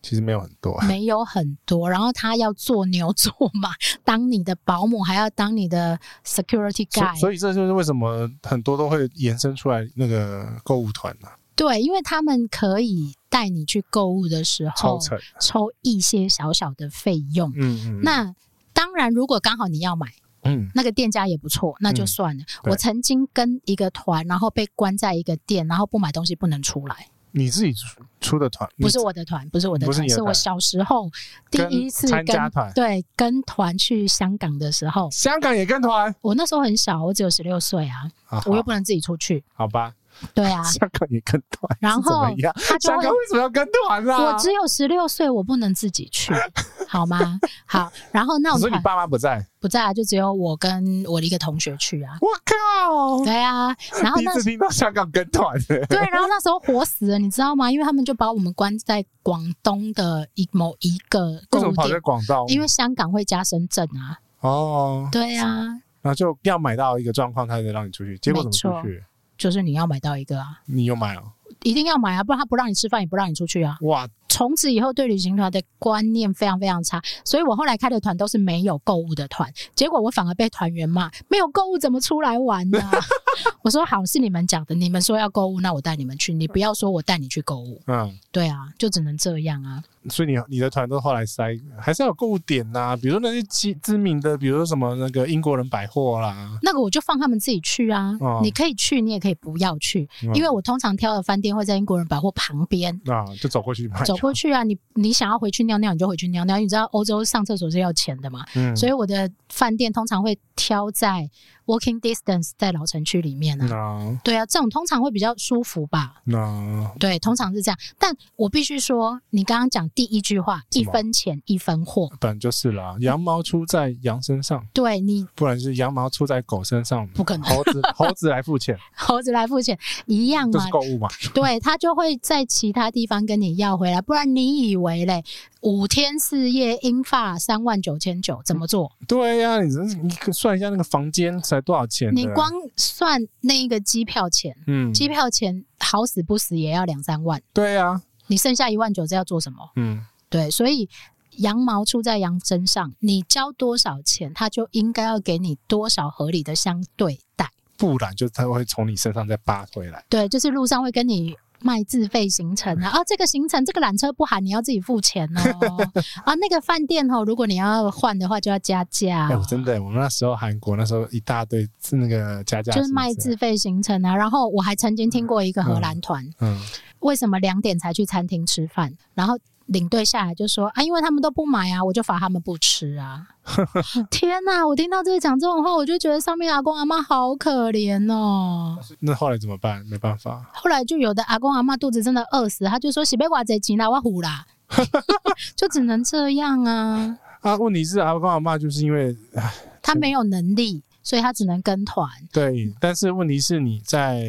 其实没有很多，没有很多。然后他要做牛做马，当你的保姆，还要当你的 security guy。所以这就是为什么很多都会延伸出来那个购物团呢、啊？对，因为他们可以带你去购物的时候抽抽一些小小的费用。嗯嗯。那当然，如果刚好你要买，嗯，那个店家也不错，那就算了。嗯、我曾经跟一个团，然后被关在一个店，然后不买东西不能出来。你自己出出的团？不是我的团，不是我的团，是，是我小时候第一次跟，团，对，跟团去香港的时候。香港也跟团？我那时候很小，我只有十六岁啊，啊，我又不能自己出去。好吧。对啊，*laughs* 香港也跟团，然后他就香港为什么要跟团啊？我只有十六岁，我不能自己去，*laughs* 好吗？好，然后那我们，所以你爸妈不在，不在啊，就只有我跟我的一个同学去啊。我靠！对啊，然后那第一次听到香港跟团的，*laughs* 对，然后那时候活死了，你知道吗？因为他们就把我们关在广东的一某一个为什么跑在广东？因为香港会加深圳啊。哦，对啊，然后就要买到一个状况，他才让你出去。结果怎么出去？就是你要买到一个啊，你有买啊？一定要买啊，不然他不让你吃饭，也不让你出去啊。哇！从此以后对旅行团的观念非常非常差，所以我后来开的团都是没有购物的团，结果我反而被团员骂，没有购物怎么出来玩呢？*laughs* 我说好，是你们讲的，你们说要购物，那我带你们去，你不要说我带你去购物。嗯，对啊，就只能这样啊。所以你你的团都后来塞，还是要有购物点呐、啊，比如说那些知知名的，比如说什么那个英国人百货啦，那个我就放他们自己去啊。哦、你可以去，你也可以不要去，嗯、因为我通常挑的饭店会在英国人百货旁边啊，就走过去买。走过去啊，你你想要回去尿尿，你就回去尿尿。你知道欧洲上厕所是要钱的嘛？嗯，所以我的饭店通常会挑在。Walking distance 在老城区里面啊，no. 对啊，这种通常会比较舒服吧？No. 对，通常是这样。但我必须说，你刚刚讲第一句话，一分钱一分货，本来就是啦。羊毛出在羊身上，对你，不然是羊毛出在狗身上，不可能。猴子 *laughs* 猴子来付钱，猴子来付钱一样嘛，就是购物嘛。对，他就会在其他地方跟你要回来，不然你以为嘞？五天四夜，英法三万九千九，怎么做？对呀、啊，你你算一下那个房间才多少钱？你光算那一个机票钱，嗯，机票钱好死不死也要两三万。对呀、啊，你剩下一万九这要做什么？嗯，对，所以羊毛出在羊身上，你交多少钱，他就应该要给你多少合理的相对待，不然就他会从你身上再扒回来。对，就是路上会跟你。卖自费行程啊！啊，这个行程这个缆车不含，你要自己付钱哦。*laughs* 啊，那个饭店哦，如果你要换的话，就要加价。哎，真的，我们那时候韩国那时候一大堆是那个加价，就是卖自费行程啊。然后我还曾经听过一个荷兰团，嗯，嗯，为什么两点才去餐厅吃饭？然后。领队下来就说啊，因为他们都不买啊，我就罚他们不吃啊！*laughs* 天哪，我听到这个讲这种话，我就觉得上面阿公阿妈好可怜哦。那后来怎么办？没办法。后来就有的阿公阿妈肚子真的饿死，他就说洗杯瓜贼急啦，我虎啦，*laughs* *laughs* 就只能这样啊。啊，问题是阿公阿妈就是因为他没有能力，所以他只能跟团。对，但是问题是你在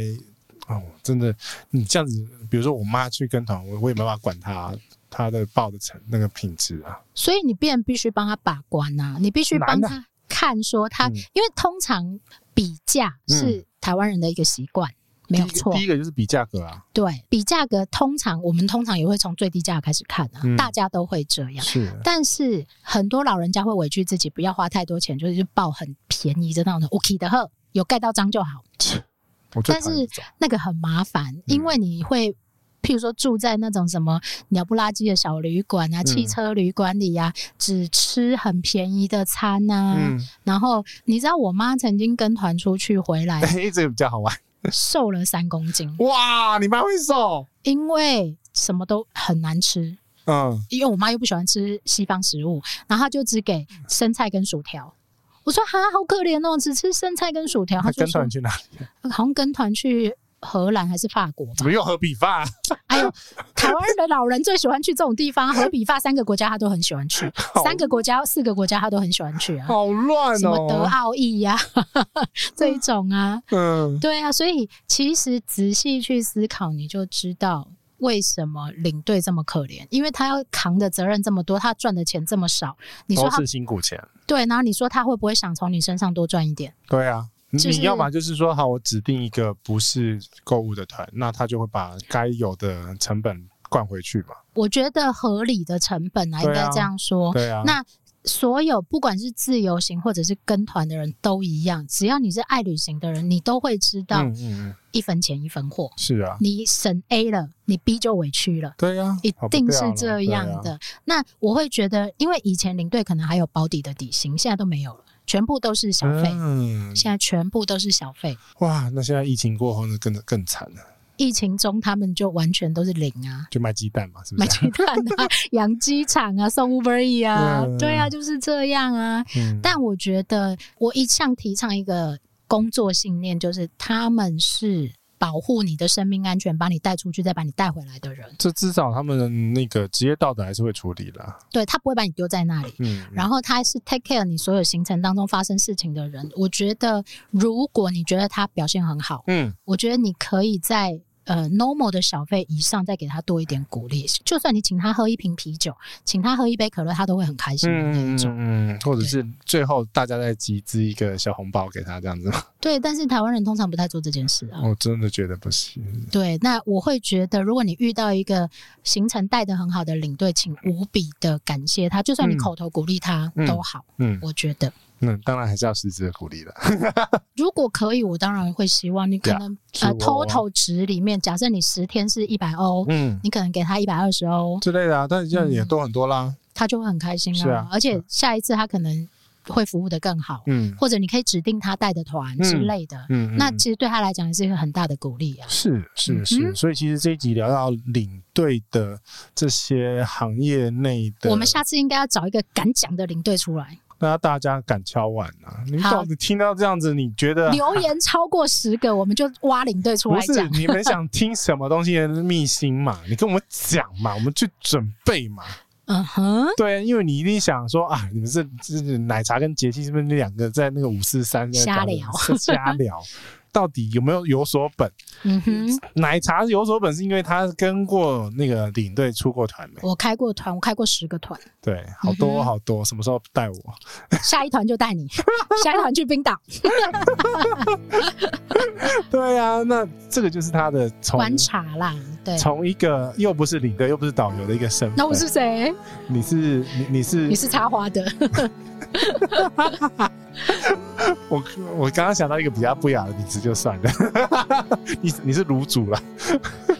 哦，真的你这样子，比如说我妈去跟团，我我也没办法管她。他的报的成那个品质啊，所以你便必须帮他把关啊，你必须帮他看说他，嗯、因为通常比价是台湾人的一个习惯，没有错。第一个就是比价格啊，对比价格，通常我们通常也会从最低价开始看啊，嗯、大家都会这样。是，但是很多老人家会委屈自己，不要花太多钱，就是报很便宜的那种 OK 的呵，有盖到章就好。但是那个很麻烦，嗯、因为你会。譬如说住在那种什么鸟不拉几的小旅馆啊、汽车旅馆里呀、只吃很便宜的餐呐、啊。嗯、然后你知道我妈曾经跟团出去回来，*laughs* 哎，这个比较好玩，瘦了三公斤。哇，你妈会瘦？因为什么都很难吃。嗯，因为我妈又不喜欢吃西方食物，然后她就只给生菜跟薯条。我说哈，好可怜哦，只吃生菜跟薯条。她跟团去哪里？*laughs* 好像跟团去。荷兰还是法国吧？怎么又荷比法？哎呦，台湾的老人最喜欢去这种地方，*laughs* 荷比法三个国家他都很喜欢去，三个国家、四个国家他都很喜欢去啊。好乱哦，什么德奥意呀，*laughs* 这一种啊，嗯，对啊，所以其实仔细去思考，你就知道为什么领队这么可怜，因为他要扛的责任这么多，他赚的钱这么少，你说他是辛苦钱，对，然后你说他会不会想从你身上多赚一点？对啊。你要么就是说好，我指定一个不是购物的团，那他就会把该有的成本灌回去嘛。我觉得合理的成本啊，应该这样说。对啊。那所有不管是自由行或者是跟团的人都一样，只要你是爱旅行的人，你都会知道，嗯嗯一分钱一分货。是啊。你省 A 了，你 B 就委屈了。对啊，一定是这样的。那我会觉得，因为以前领队可能还有保底的底薪，现在都没有了。全部都是小费，嗯，现在全部都是小费。哇，那现在疫情过后呢，更更惨了。疫情中他们就完全都是零啊，就卖鸡蛋嘛，是不是？卖鸡蛋啊，*laughs* 养鸡场啊，送 Uber 啊，嗯、对啊，就是这样啊。嗯、但我觉得，我一向提倡一个工作信念，就是他们是。保护你的生命安全，把你带出去，再把你带回来的人，这至少他们的那个职业道德还是会处理的。对，他不会把你丢在那里，嗯，嗯，然后他是 take care 你所有行程当中发生事情的人。我觉得，如果你觉得他表现很好，嗯，我觉得你可以在。呃，normal 的小费以上，再给他多一点鼓励。就算你请他喝一瓶啤酒，请他喝一杯可乐，他都会很开心的那一种。嗯，嗯，或者是最后大家再集资一个小红包给他，这样子。*laughs* 对，但是台湾人通常不太做这件事啊。我真的觉得不行。对，那我会觉得，如果你遇到一个行程带的很好的领队，请无比的感谢他，就算你口头鼓励他都好。嗯，嗯，我觉得。嗯，当然还是要实质的鼓励了。*laughs* 如果可以，我当然会希望你可能 Yeah, 呃，total 值里面，假设你十天是一百欧，嗯，你可能给他一百二十欧之类的啊，但是这样也多很多啦，嗯，他就会很开心啊。是啊，而且下一次他可能会服务的更好，嗯，或者你可以指定他带的团之类的，嗯，嗯，那其实对他来讲也是一个很大的鼓励啊。是是是，嗯，所以其实这一集聊到领队的这些行业内的，我们下次应该要找一个敢讲的领队出来。那大家敢敲碗啊？你到底听到这样子，你觉得留言超过十个，我们就挖领队出来讲。不是你们想听什么东西的秘辛嘛？*laughs* 你跟我们讲嘛，我们去准备嘛。嗯哼，对，因为你一定想说啊，你们是是奶茶跟杰西是不是那两个在那个五四三瞎聊瞎聊？到底有没有有所本？嗯哼，奶茶有所本是因为他跟过那个领队出过团没？我开过团，我开过十个团。对，好多好多，什么时候带我？下一团就带你，*laughs* 下一团去冰岛。*laughs* 对啊，那这个就是他的观察啦。对，从一个又不是领队又不是导游的一个身份。那我是谁？你是你你是你是插花的。*laughs* 我我刚刚想到一个比较不雅的名字，就算了。*laughs* 你你是卤煮啦，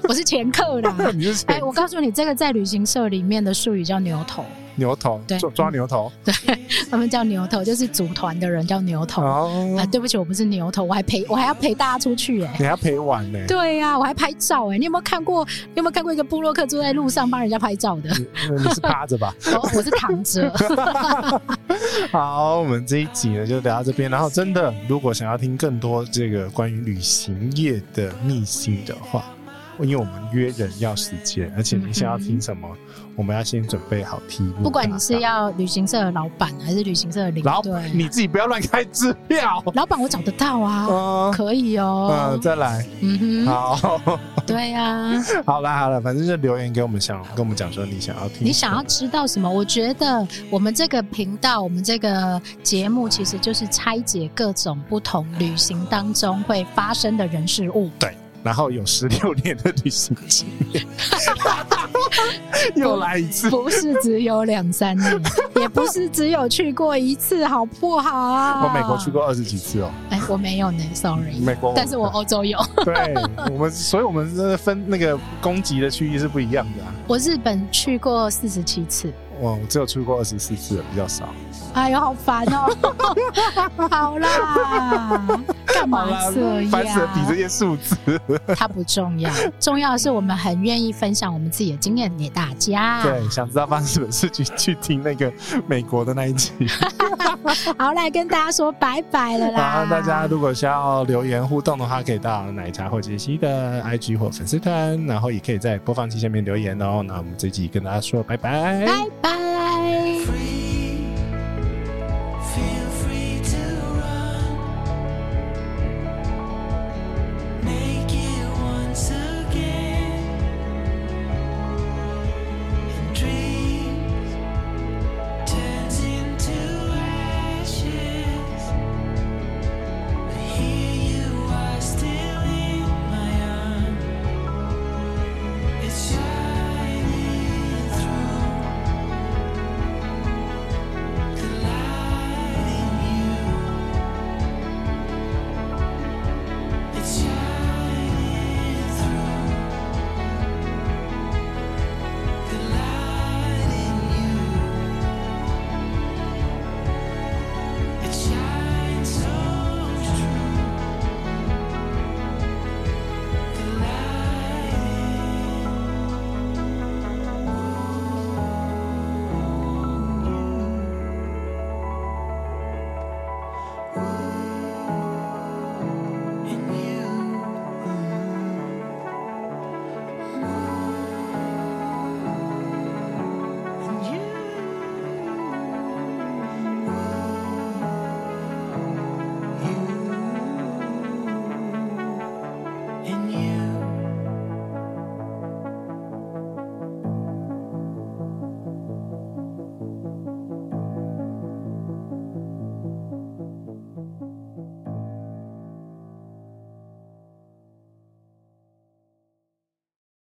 我是前客啦。*laughs* 你是哎，我告诉你，这个在旅行社里面的术语叫牛头。牛头，对，抓抓牛头，对，*laughs* 他们叫牛头，就是组团的人叫牛头。哦，啊，对不起，我不是牛头，我还陪我还要陪大家出去哎，你还要陪玩呢？对呀，我还拍照哎，你有没有看过？你有没有看过一个布洛克坐在路上帮人家拍照的？你是趴着吧？*laughs* 我是躺着。*laughs* 好，我们这一集呢就聊到这边。然后，真的，如果想要听更多这个关于旅行业的秘辛的话，因为我们约人要时间，而且你想要听什么？我们要先准备好题目。不管你是要旅行社的老板还是旅行社的领队，你自己不要乱开支票。老板，我找得到啊，可以哦。嗯，再来。嗯哼，好。对 *laughs* 呀。好了好了，反正就留言给我们，想跟我们讲说你想要听，你想要知道什么？我觉得我们这个频道，我们这个节目，其实就是拆解各种不同旅行当中会发生的人事物。对。*laughs* 然后有十六年的旅行经验，又来一次，不是只有两三年，也不是只有去过一次，好不好？啊我美国去过二十几次哦。哎，我没有呢，sorry。美国，但是我欧洲有。对，我们，所以我们这分那个攻击的区域是不一样的啊。我日本去过四十七次。哇，我只有去过二十四次，比较少。哎呦，好烦哦！*laughs* 好啦，干嘛这样？烦死了，比这些数字。*laughs* 它不重要，重要的是我们很愿意分享我们自己的经验给大家。对，想知道发生什么事情，去听那个美国的那一集。*laughs* 好，来跟大家说拜拜了啦！好，大家如果需要留言互动的话，可以到奶茶或杰西的 IG 或粉丝团，然后也可以在播放器下面留言哦。那我们这集跟大家说拜拜，拜拜。